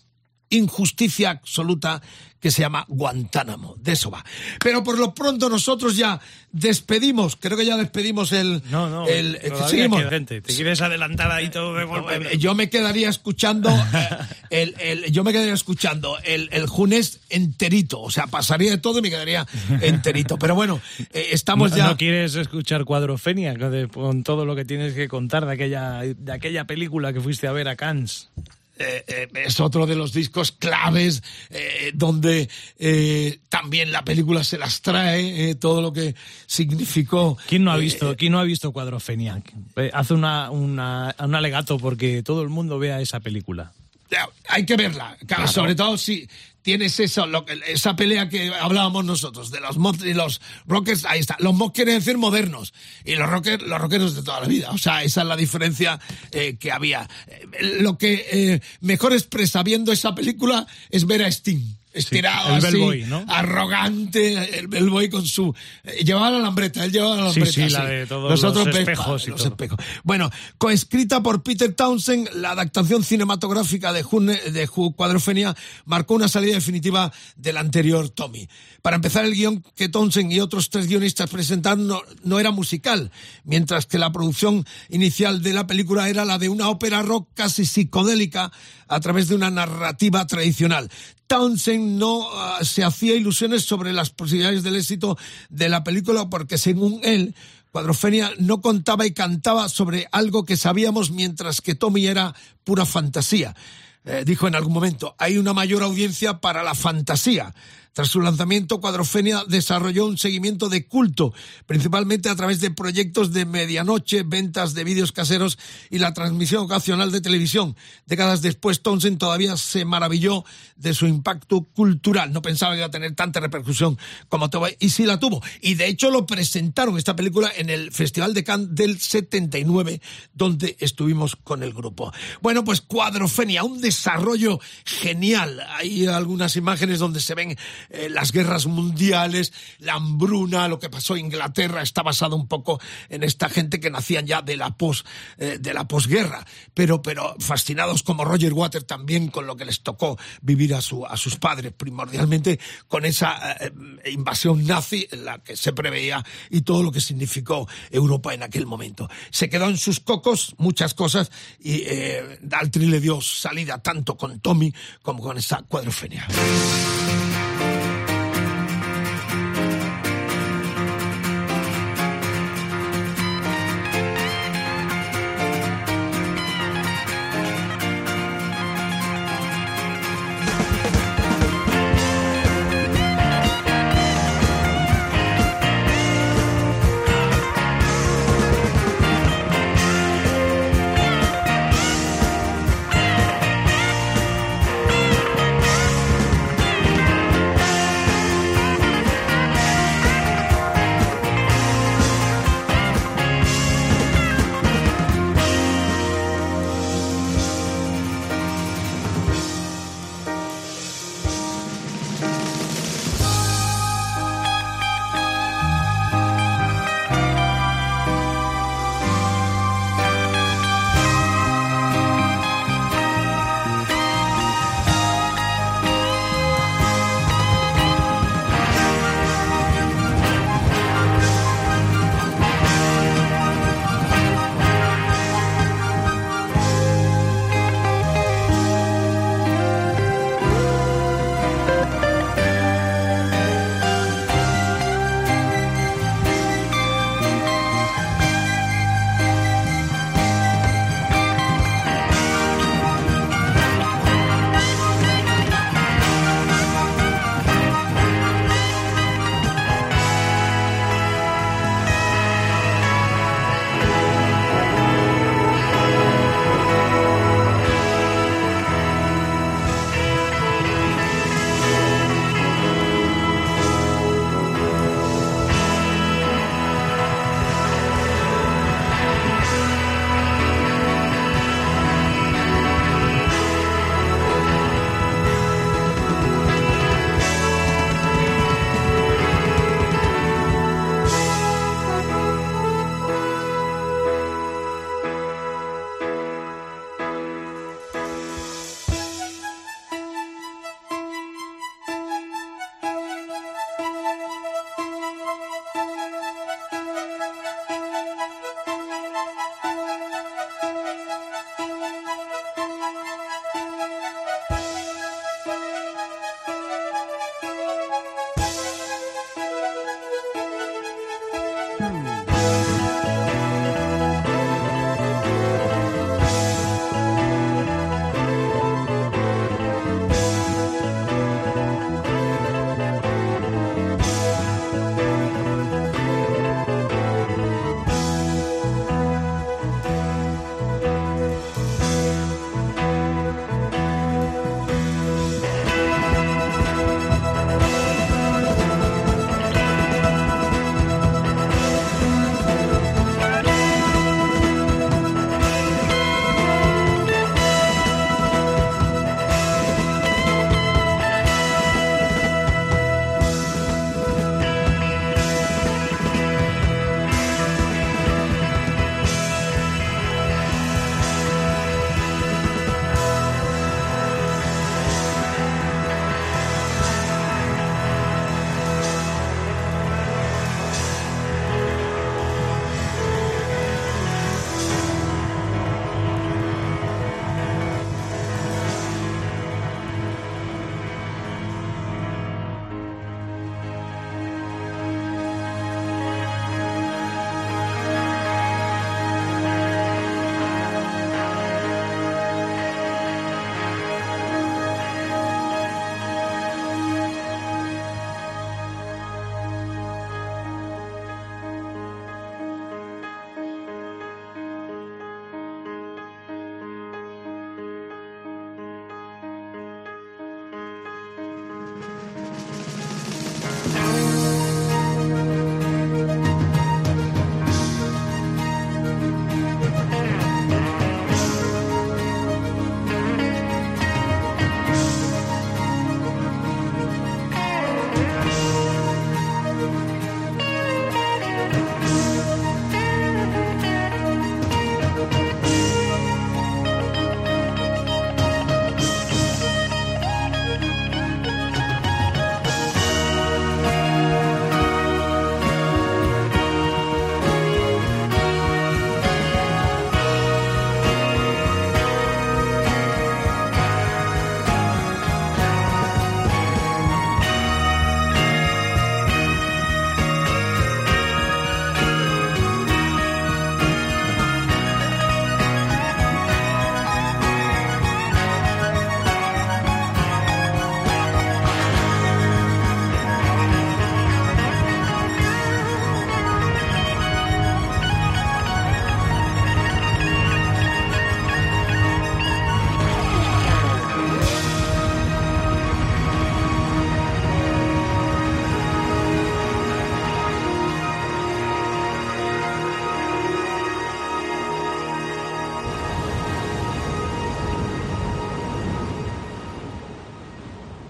injusticia absoluta que se llama Guantánamo. De eso va. Pero por lo pronto nosotros ya despedimos, creo que ya despedimos el... No, no, el, seguimos. gente. ¿Te quieres adelantar ahí todo de golpe? Eh, yo me quedaría escuchando el, el, yo me quedaría escuchando el, el Junés enterito, o sea, pasaría de todo y me quedaría enterito. Pero bueno, eh, estamos ya... ¿No quieres escuchar Cuadrofenia con todo lo que tienes que contar de aquella, de aquella película que fuiste a ver a Cannes? Eh, eh, es otro de los discos claves eh, donde también la película se las trae todo lo que significó. ¿Quién no ha visto? ¿Quién no ha visto Cuadrofenia? Hace una, una, un alegato porque todo el mundo vea esa película. Hay que verla, sobre todo si tienes eso, esa pelea que hablábamos nosotros, de los mods y los rockers, ahí está. Los mods quieren decir modernos, y los rockers, los rockeros de toda la vida. O sea, esa es la diferencia eh, que había. Eh, lo que eh, mejor expresa viendo esa película es ver a Sting estirado el así, ¿no? arrogante, el bellboy con su... Eh, llevaba la lambreta, él llevaba la lambreta. Sí, sí, la de todos los, espejos y los espejos. Bueno, coescrita por Peter Townsend, la adaptación cinematográfica de June, de Cuadrofenia marcó una salida definitiva del anterior Tommy. Para empezar, el guion que Townsend y otros tres guionistas presentaron no, no era musical, mientras que la producción inicial de la película era la de una ópera rock casi psicodélica a través de una narrativa tradicional. Townsend no ah, se hacía ilusiones sobre las posibilidades del éxito de la película porque según él, Cuadrofenia no contaba y cantaba sobre algo que sabíamos mientras que Tommy era pura fantasía. Eh, dijo en algún momento, hay una mayor audiencia para la fantasía. Tras su lanzamiento, Cuadrofenia desarrolló un seguimiento de culto, principalmente a través de proyectos de medianoche, ventas de vídeos caseros y la transmisión ocasional de televisión. Décadas después, Townsend todavía se maravilló de su impacto cultural. No pensaba que iba a tener tanta repercusión como tuvo, y sí la tuvo. Y de hecho lo presentaron esta película en el Festival de Cannes del 79, donde estuvimos con el grupo. Bueno, pues Cuadrofenia, un desarrollo genial. Hay algunas imágenes donde se ven eh, las guerras mundiales, la hambruna, lo que pasó en Inglaterra, está basado un poco en esta gente que nacían ya de la pos, eh, de la posguerra, pero, pero fascinados como Roger Water también con lo que les tocó vivir a, su, a sus padres, primordialmente con esa eh, invasión nazi en la que se preveía y todo lo que significó Europa en aquel momento. Se quedó en sus cocos muchas cosas y Daltrey le dio salida tanto con Tommy como con esa cuadrofenia.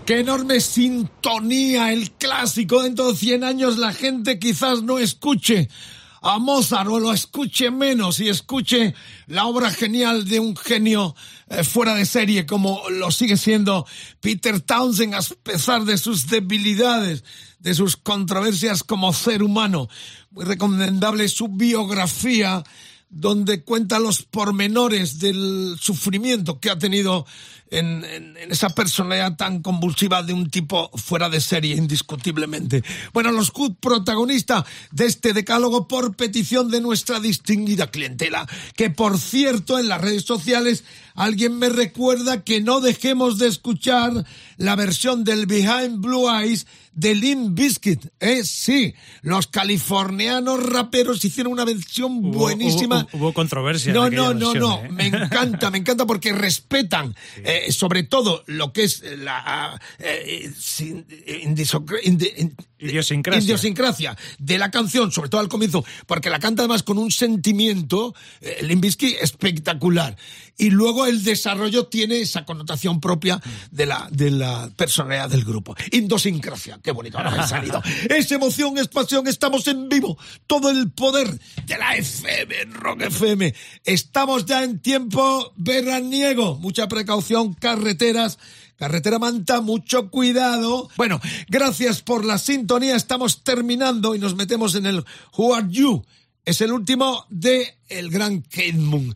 Qué enorme sintonía, el clásico. Dentro de 100 años la gente quizás no escuche a Mozart o lo escuche menos y escuche la obra genial de un genio eh, fuera de serie como lo sigue siendo Peter Townsend a pesar de sus debilidades, de sus controversias como ser humano. Muy recomendable su biografía donde cuenta los pormenores del sufrimiento que ha tenido en, esa personalidad tan convulsiva de un tipo fuera de serie, indiscutiblemente. Bueno, los protagonistas de este decálogo por petición de nuestra distinguida clientela, que por cierto en las redes sociales alguien me recuerda que no dejemos de escuchar la versión del Behind Blue Eyes de Limp Bizkit. Eh, sí, los californianos raperos hicieron una versión buenísima. Hubo, controversia. No, no, no, no. ¿eh? Me encanta, me encanta porque respetan eh, sobre todo lo que es la eh, idiosincrasia. idiosincrasia. de la canción, sobre todo al comienzo, porque la canta además con un sentimiento, eh, Limbisky, espectacular. Y luego el desarrollo tiene esa connotación propia de la, de la personalidad del grupo. Indosincrasia, qué bonito ahora ha salido. Es emoción, es pasión, estamos en vivo. Todo el poder de la FM, Rock FM. Estamos ya en tiempo veraniego. Mucha precaución, carreteras. Carretera Manta, mucho cuidado. Bueno, gracias por la sintonía. Estamos terminando y nos metemos en el Who Are You. Es el último de el gran Kate Moon.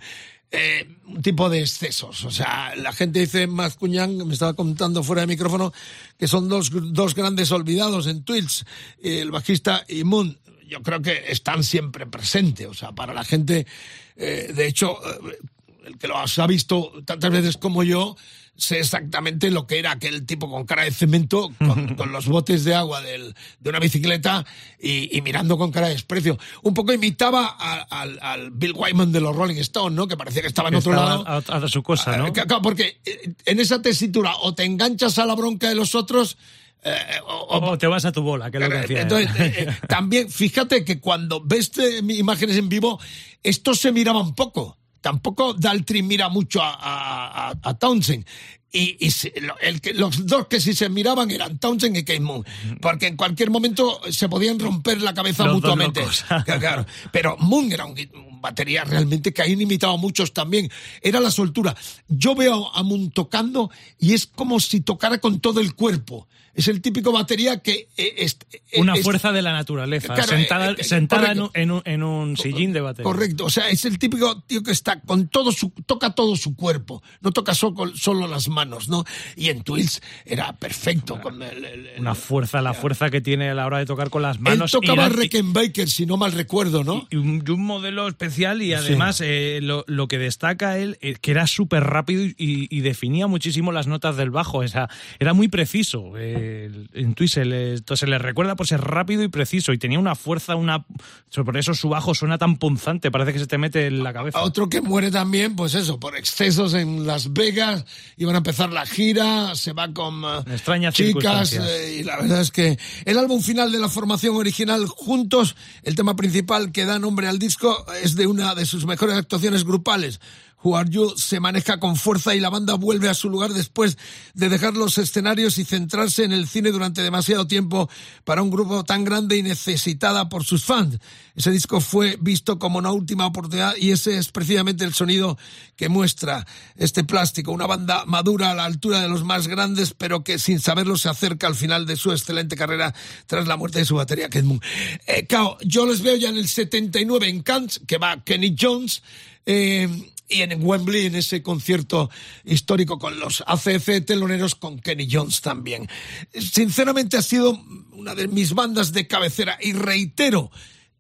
Eh, un tipo de excesos. O sea, la gente dice, Mazcuñán, me estaba contando fuera de micrófono, que son dos, dos grandes olvidados en Twitch, el bajista y Moon yo creo que están siempre presentes. O sea, para la gente, eh, de hecho, eh, el que lo ha visto tantas veces como yo, sé exactamente lo que era aquel tipo con cara de cemento, con, con los botes de agua del, de una bicicleta y, y, mirando con cara de desprecio. Un poco imitaba al, al, Bill Wyman de los Rolling Stones, ¿no? Que parecía que estaba en otro lado. A, a, su cosa, ¿no? Claro, porque en esa tesitura o te enganchas a la bronca de los otros eh, o, o, te vas a tu bola, que es lo que hacía. Entonces, eh, también, fíjate que cuando ves imágenes en vivo, estos se miraban poco. Tampoco Daltry mira mucho a, a, a Townsend. Y, y el que, los dos que sí se miraban eran Townsend y Kate Moon, porque en cualquier momento se podían romper la cabeza los mutuamente. claro, pero Moon era un, un, batería realmente que han imitado a muchos también. Era la soltura. Yo veo a Moon tocando y es como si tocara con todo el cuerpo es el típico batería que es, una es, fuerza de la naturaleza claro, sentada, eh, sentada en, un, en, un, en un sillín de batería. correcto o sea es el típico tío que está con todo su toca todo su cuerpo no toca solo, solo las manos no y en Twills era perfecto con el, el, una fuerza la fuerza que tiene a la hora de tocar con las manos él tocaba Rickenbacker si no mal recuerdo no y, un, y un, modelo especial y además sí. eh, lo, lo, que destaca él eh, que era súper rápido y, y, definía muchísimo las notas del bajo o sea, era muy preciso eh, en Twitch se le, se le recuerda por ser rápido y preciso y tenía una fuerza, una por eso su bajo suena tan punzante, parece que se te mete en la cabeza. Otro que muere también, pues eso, por excesos en Las Vegas, iban a empezar la gira, se va con uh, extrañas chicas eh, y la verdad es que el álbum final de la formación original Juntos, el tema principal que da nombre al disco es de una de sus mejores actuaciones grupales. Who se maneja con fuerza y la banda vuelve a su lugar después de dejar los escenarios y centrarse en el cine durante demasiado tiempo para un grupo tan grande y necesitada por sus fans. Ese disco fue visto como una última oportunidad y ese es precisamente el sonido que muestra este plástico. Una banda madura a la altura de los más grandes, pero que sin saberlo se acerca al final de su excelente carrera tras la muerte de su batería, Ken Moon. Eh, claro, yo les veo ya en el 79 en Cannes, que va Kenny Jones. Eh, y en Wembley en ese concierto histórico con los ACF teloneros con Kenny Jones también. Sinceramente ha sido una de mis bandas de cabecera y reitero,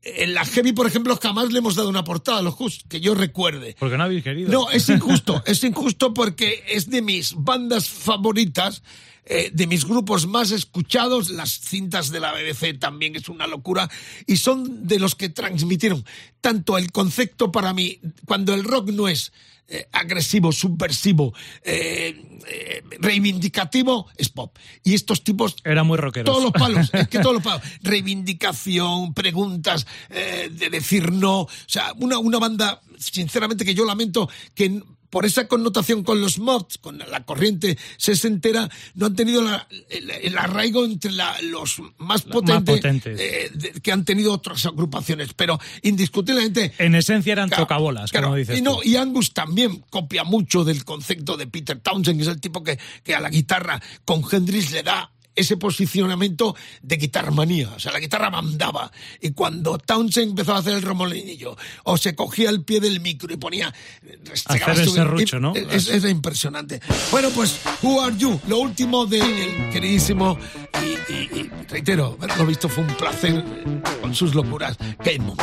en la Heavy, por ejemplo, jamás le hemos dado una portada a los Just, que yo recuerde. Porque no habéis querido. No, es injusto, es injusto porque es de mis bandas favoritas eh, de mis grupos más escuchados, las cintas de la BBC también es una locura, y son de los que transmitieron tanto el concepto para mí, cuando el rock no es eh, agresivo, subversivo, eh, eh, reivindicativo, es pop. Y estos tipos... Era muy rockeros. Todos los palos, es que todos los palos. Reivindicación, preguntas, de decir no. O sea, una, una banda, sinceramente, que yo lamento que por esa connotación con los mods, con la corriente sesentera, no han tenido la, el, el, arraigo entre la, los más potentes, más potentes. Eh, de, que han tenido otras agrupaciones. Pero indiscutiblemente. En esencia eran claro, tocabolas, claro, como dices. Y, no, y Angus también copia mucho del concepto de Peter Townsend, que es el tipo que, que a la guitarra con Hendrix le da ese posicionamiento de guitarmanía. O sea, la guitarra mandaba. Y cuando Townsend empezó a hacer el romolinillo, o se cogía el pie del micro y ponía... Hacer el serrucho, ¿no? Es, es, impresionante. Bueno, pues, Who Are You? Lo último del queridísimo, y, y, y, reitero, haberlo visto fue un placer con sus locuras. Game Moon.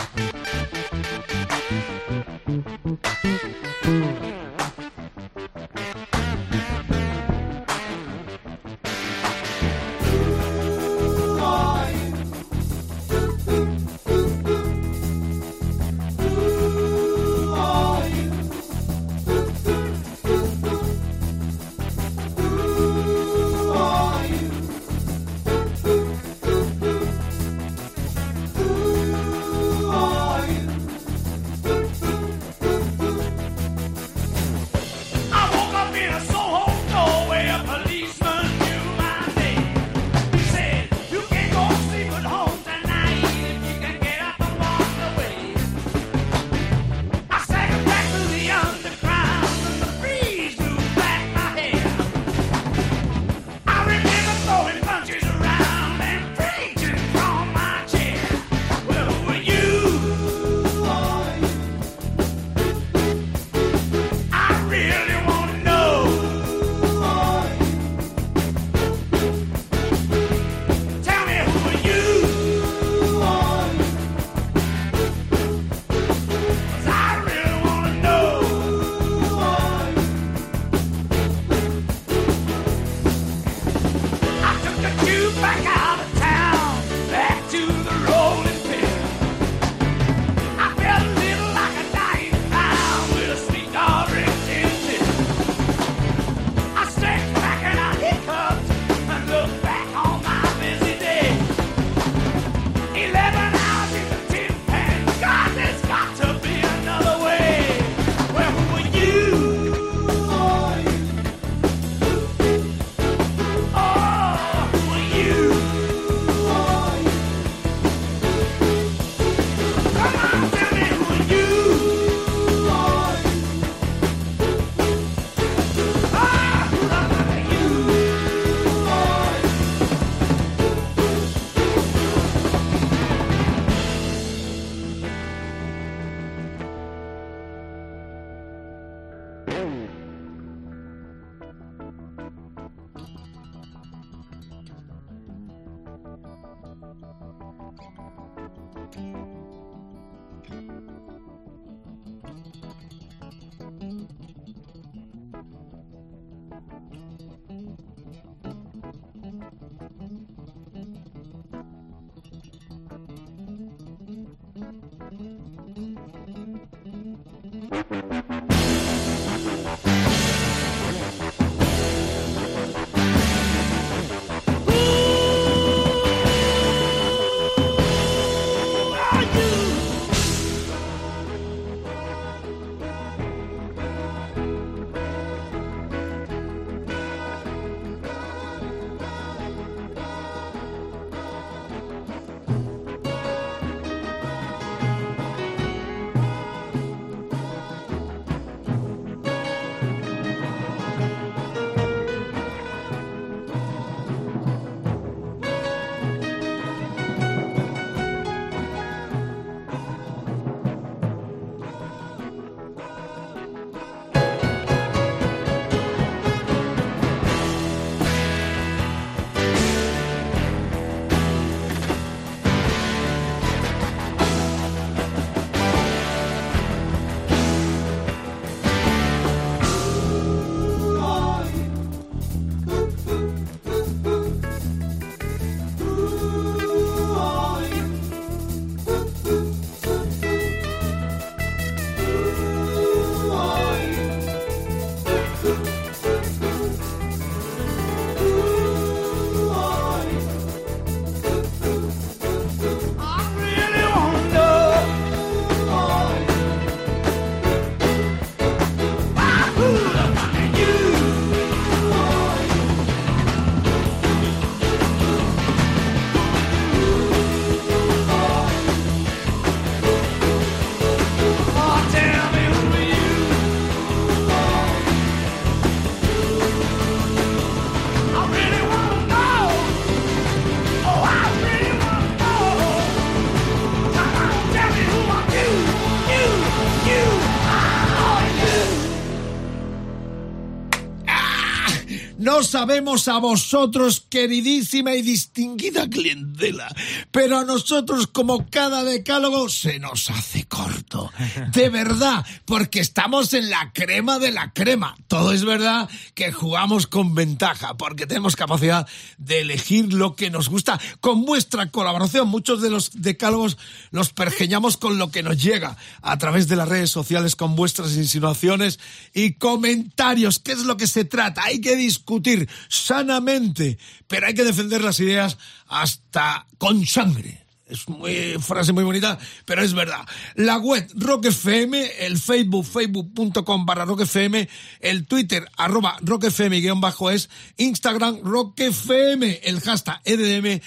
Sabemos a vosotros, queridísima y distinguida clientela, pero a nosotros, como cada decálogo, se nos hace corto. De verdad, porque estamos en la crema de la crema. Todo es verdad que jugamos con ventaja, porque tenemos capacidad de elegir lo que nos gusta con vuestra colaboración. Muchos de los decálogos los pergeñamos con lo que nos llega a través de las redes sociales, con vuestras insinuaciones y comentarios. ¿Qué es lo que se trata? Hay que discutir sanamente, pero hay que defender las ideas hasta con sangre. Es muy frase muy bonita, pero es verdad. La web Rock FM, el Facebook, facebook.com barra Rock FM, el Twitter, arroba Rock FM guion bajo es, Instagram Rock FM, el hashtag EDM eh,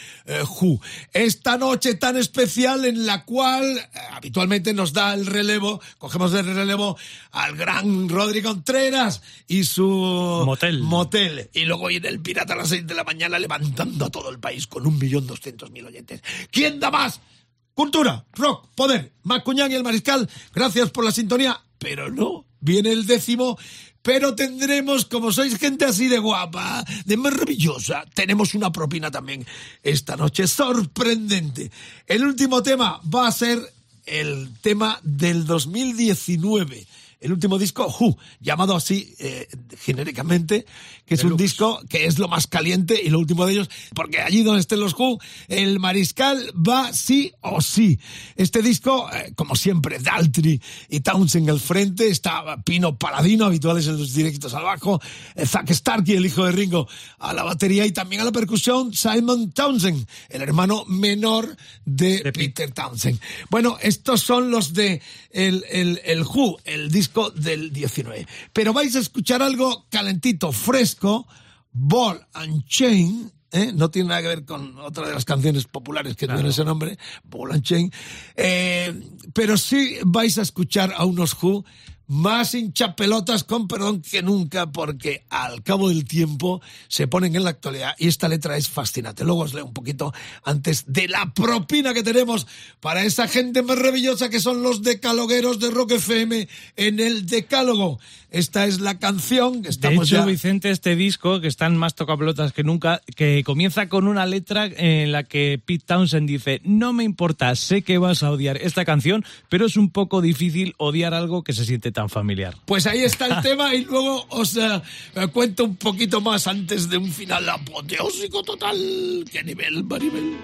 Who. Esta noche tan especial en la cual eh, habitualmente nos da el relevo, cogemos el relevo al gran Rodri Contreras y su Motel. motel. Y luego viene el pirata a las seis de la mañana levantando a todo el país con un millón doscientos mil oyentes. ¿Quién da más? Cultura, rock, poder, Macuñán y el Mariscal, gracias por la sintonía, pero no, viene el décimo, pero tendremos, como sois gente así de guapa, de maravillosa, tenemos una propina también esta noche, sorprendente. El último tema va a ser el tema del 2019 el último disco, llamado así eh, genéricamente, que es un disco que es lo más caliente y lo último de ellos, porque allí donde estén los Who, el mariscal va sí o sí. Este disco, eh, como siempre, Daltrey y Townsend al frente, está Pino Paladino, habituales en los directos al bajo, eh, Zack Starkey, el hijo de Ringo, a la batería y también a la percusión, Simon Townsend, el hermano menor de, De Pete. Peter Townsend. Bueno, estos son los de el, el, el Who, el disco del 19. Pero vais a escuchar algo calentito, fresco, Ball and Chain, ¿eh? no tiene nada que ver con otra de las canciones populares que tiene ese nombre, Ball and Chain, eh, pero sí vais a escuchar a unos Who más hinchapelotas con perdón que nunca, porque al cabo del tiempo se ponen en la actualidad y esta letra es fascinante. Luego os leo un poquito antes de la propina que tenemos para esa gente maravillosa que son los decalogueros de Rock FM en el Decálogo. Esta es la canción que De estamos hecho, ya... Vicente, este disco, que están más tocapelotas que nunca, que comienza con una letra en la que Pete Townsend dice, no me importa, sé que vas a odiar esta canción, pero es un poco difícil odiar algo que se siente tan familiar. Pues ahí está el tema y luego os eh, cuento un poquito más antes de un final apoteósico total. ¿Qué nivel, Maribel?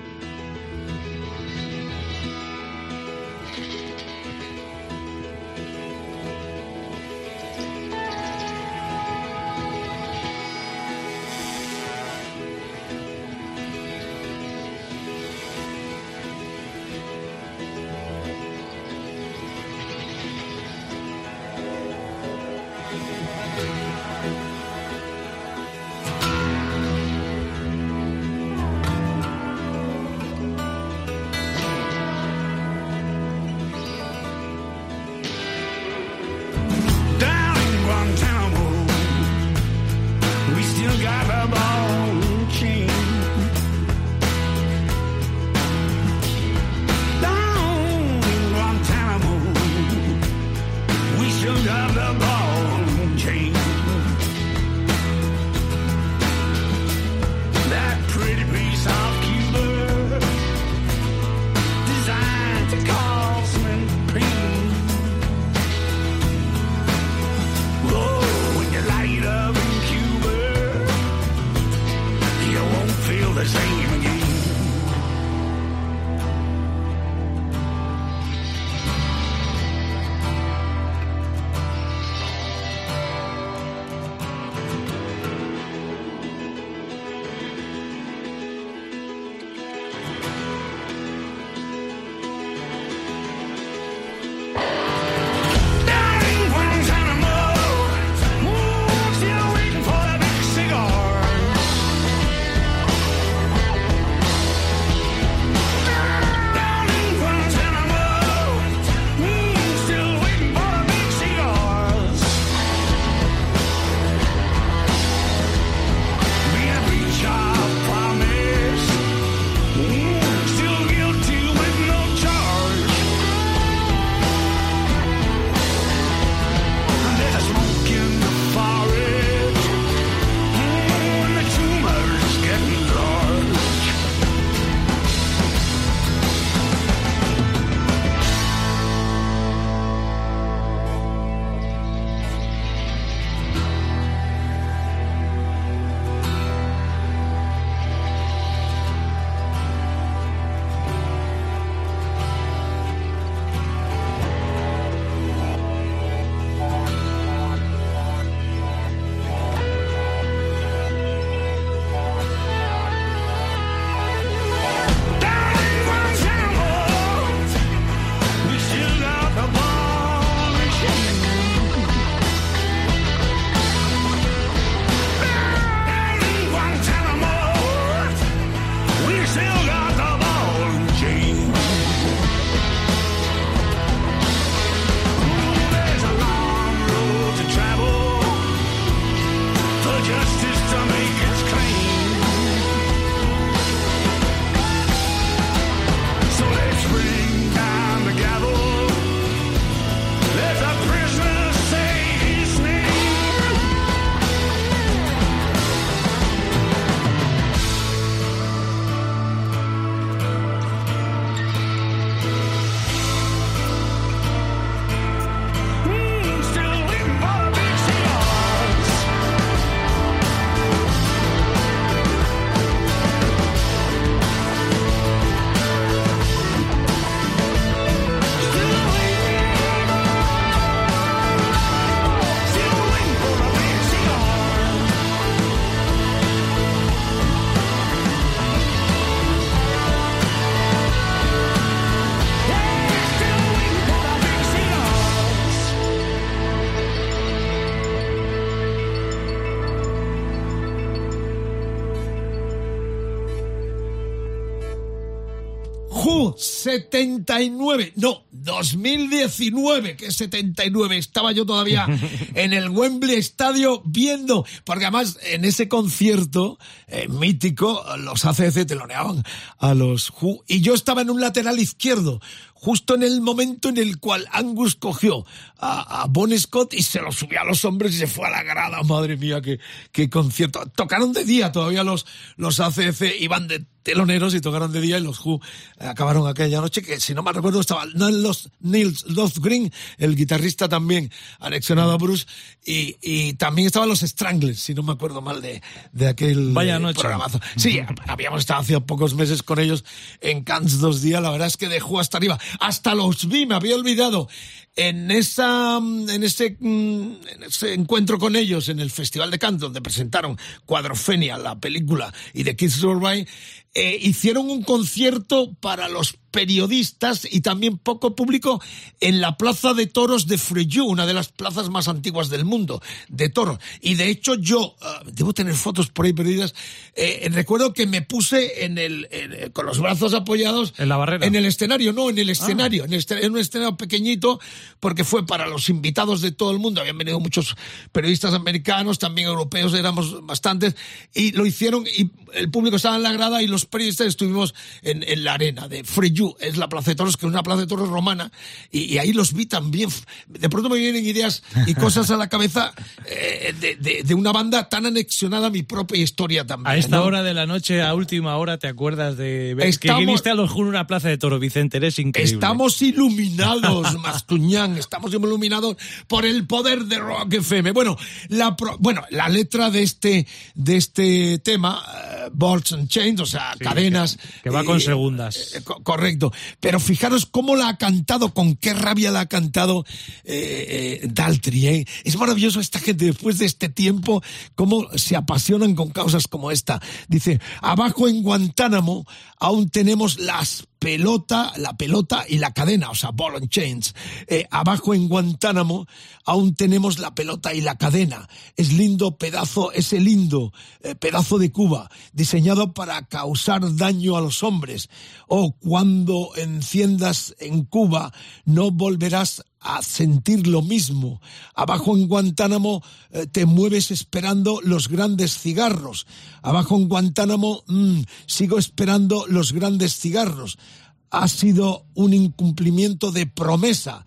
79, no, 2019, que es 79, estaba yo todavía en el Wembley Estadio viendo, porque además en ese concierto eh, mítico los ACC teloneaban a los Who y yo estaba en un lateral izquierdo, justo en el momento en el cual Angus cogió a, a Bon Scott y se lo subió a los hombres y se fue a la grada, madre mía, qué, qué concierto. Tocaron de día todavía los, los ACC, iban de teloneros y tocaron de día y los Who acabaron aquella noche, que si no me recuerdo estaba Nils, Lofgren, el guitarrista también anexionado a Bruce, y, y también estaban los Stranglers, si no me acuerdo mal de, de aquel Vaya eh, noche. programazo. Sí, habíamos estado hace pocos meses con ellos en Cannes dos días, la verdad es que dejó hasta arriba. Hasta los vi, me había olvidado. En esa, mm, en ese, mm, en ese encuentro con ellos en el Festival de Cannes, donde presentaron Cuadrofenia, la película, y The Kids Survive, eh, hicieron un concierto para los periodistas y también poco público en la Plaza de Toros de Frejus, una de las plazas más antiguas del mundo, de toros. Y de hecho yo, ah, debo tener fotos por ahí perdidas, eh, recuerdo que me puse en el, en- eh, con los brazos apoyados En la barrera. en el escenario, no, en el escenario, en, el escena- en un escenario pequeñito, porque fue para los invitados de todo el mundo. Habían venido muchos periodistas americanos, también europeos, éramos bastantes, y lo hicieron, y el público estaba en la grada y los periodistas estuvimos en, en la arena de Es la plaza de toros, que es una plaza de toros romana, y, y ahí los vi también. De pronto me vienen ideas y cosas a la cabeza eh, de, de- de una banda tan anexionada a mi propia historia también. A esta ¿no? hora de la noche, a última hora, ¿te acuerdas de Estamos- que viste a los Juno en una plaza de Toro Vicente? Eres increíble. Estamos iluminados, Mascuñán, estamos iluminados por el poder de Rock FM. Bueno, la pro- bueno, la letra de este de este tema, eh, Bolts and Chains, o sea, Sí, cadenas, que- que va con segundas. eh, co- correcto. Pero fijaros cómo la ha cantado, con qué rabia la ha cantado eh, eh, Daltrey. ¿eh? Es maravilloso esta gente después de este tiempo, cómo se apasionan con causas como esta. Dice, abajo en Guantánamo aún tenemos las pelota, la pelota y la cadena, o sea, ball and chains. Eh, abajo en Guantánamo aún tenemos la pelota y la cadena. Es lindo pedazo, ese lindo eh, pedazo de Cuba, diseñado para causar daño a los hombres. O cuando enciendas en Cuba, no volverás a sentir lo mismo. Abajo en Guantánamo eh, te mueves esperando los grandes cigarros. Abajo en Guantánamo mm, sigo esperando los grandes cigarros. Ha sido un incumplimiento de promesa.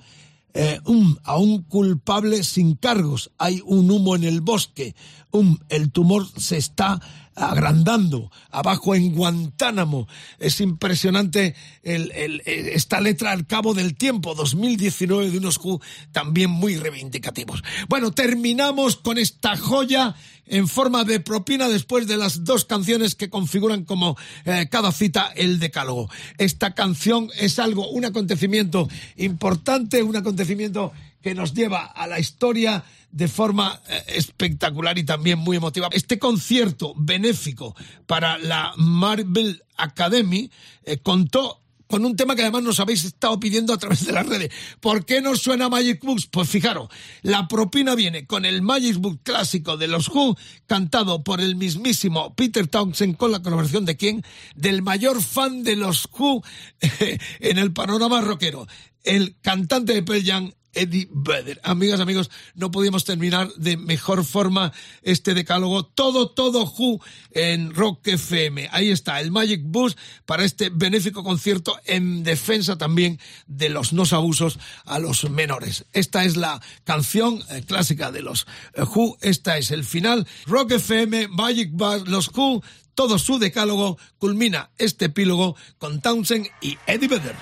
Eh, um, a un culpable sin cargos. Hay un humo en el bosque. Um, el tumor se está agrandando. Abajo en Guantánamo. Es impresionante el- esta letra al cabo del tiempo. 2019 de unos Who también muy reivindicativos. Bueno, terminamos con esta joya en forma de propina después de las dos canciones que configuran como eh, cada cita el decálogo. Esta canción es algo, un acontecimiento importante, un acontecimiento que nos lleva a la historia de forma eh, espectacular y también muy emotiva. Este concierto benéfico para la Marvel Academy eh, contó con un tema que además nos habéis estado pidiendo a través de las redes. ¿Por qué no suena Magic Books? Pues fijaros, la propina viene con el Magic Book clásico de los Who, cantado por el mismísimo Peter Townsend con la colaboración de quién? Del mayor fan de los Who en el panorama rockero, el cantante de Pearl Jam, Eddie Vedder. Amigas, amigos, no podíamos terminar de mejor forma este decálogo. Todo, todo Who en Rock FM. Ahí está, el Magic Bus para este benéfico concierto en defensa también de los no abusos a los menores. Esta es la canción eh, clásica de los eh, Who. Esta es el final. Rock FM, Magic Bus, los Who. Todo su decálogo culmina este epílogo con Townsend y Eddie Vedder.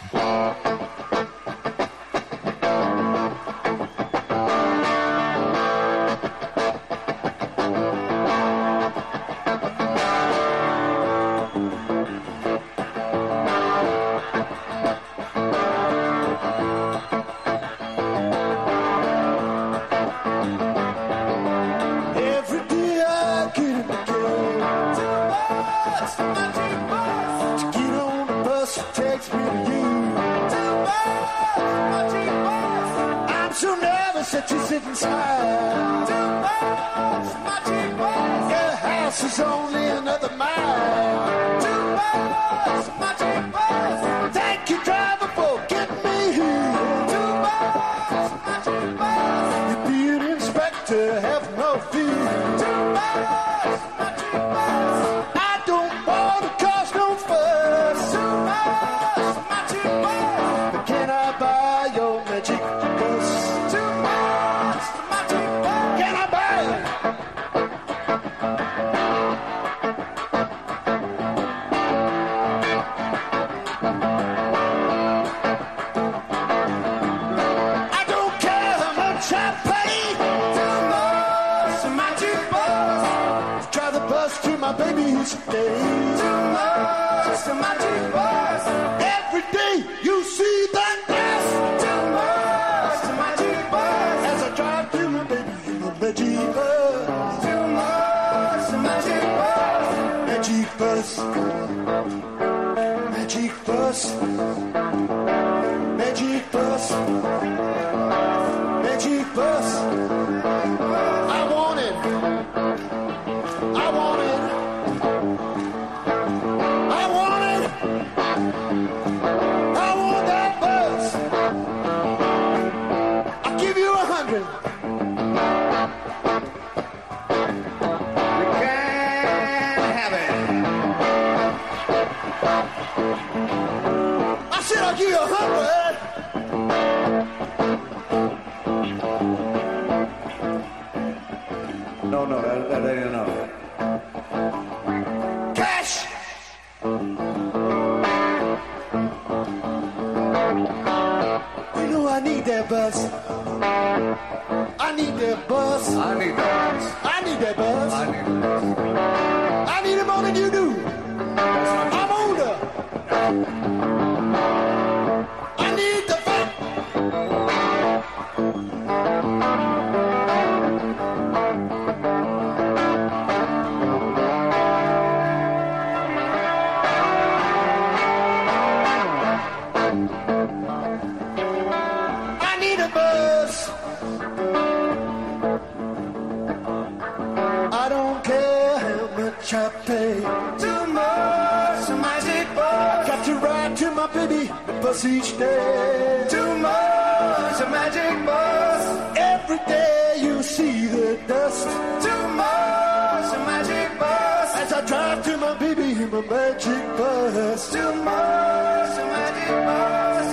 Baby, the bus each day. Too much a magic bus. Every day you see the dust. Too much a magic bus. As I drive to my baby in my magic bus. Too much a magic bus.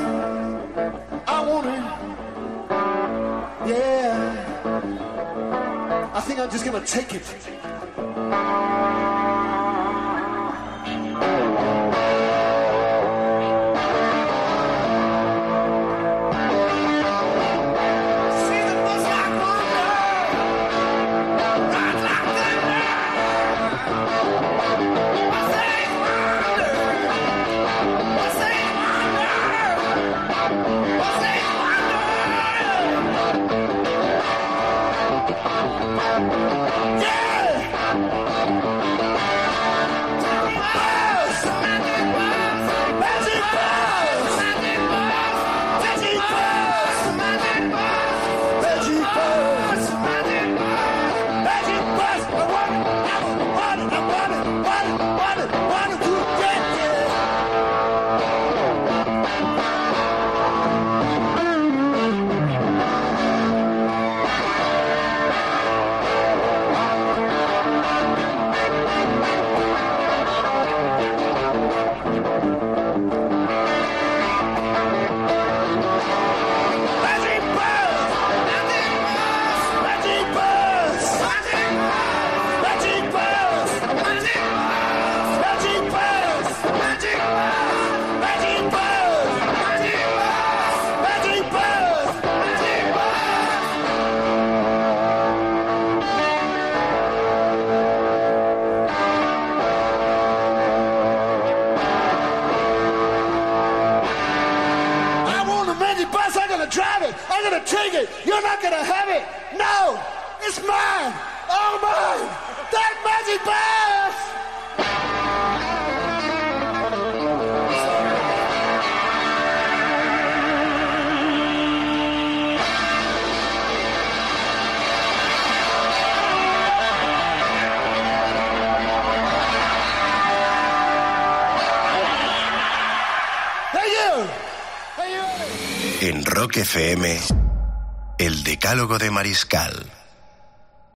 I want it. Yeah. I think I'm just gonna take it. not gonna have it. No, it's mine, Oh my, That magic pass. en Rock FM. Decálogo de Mariscal.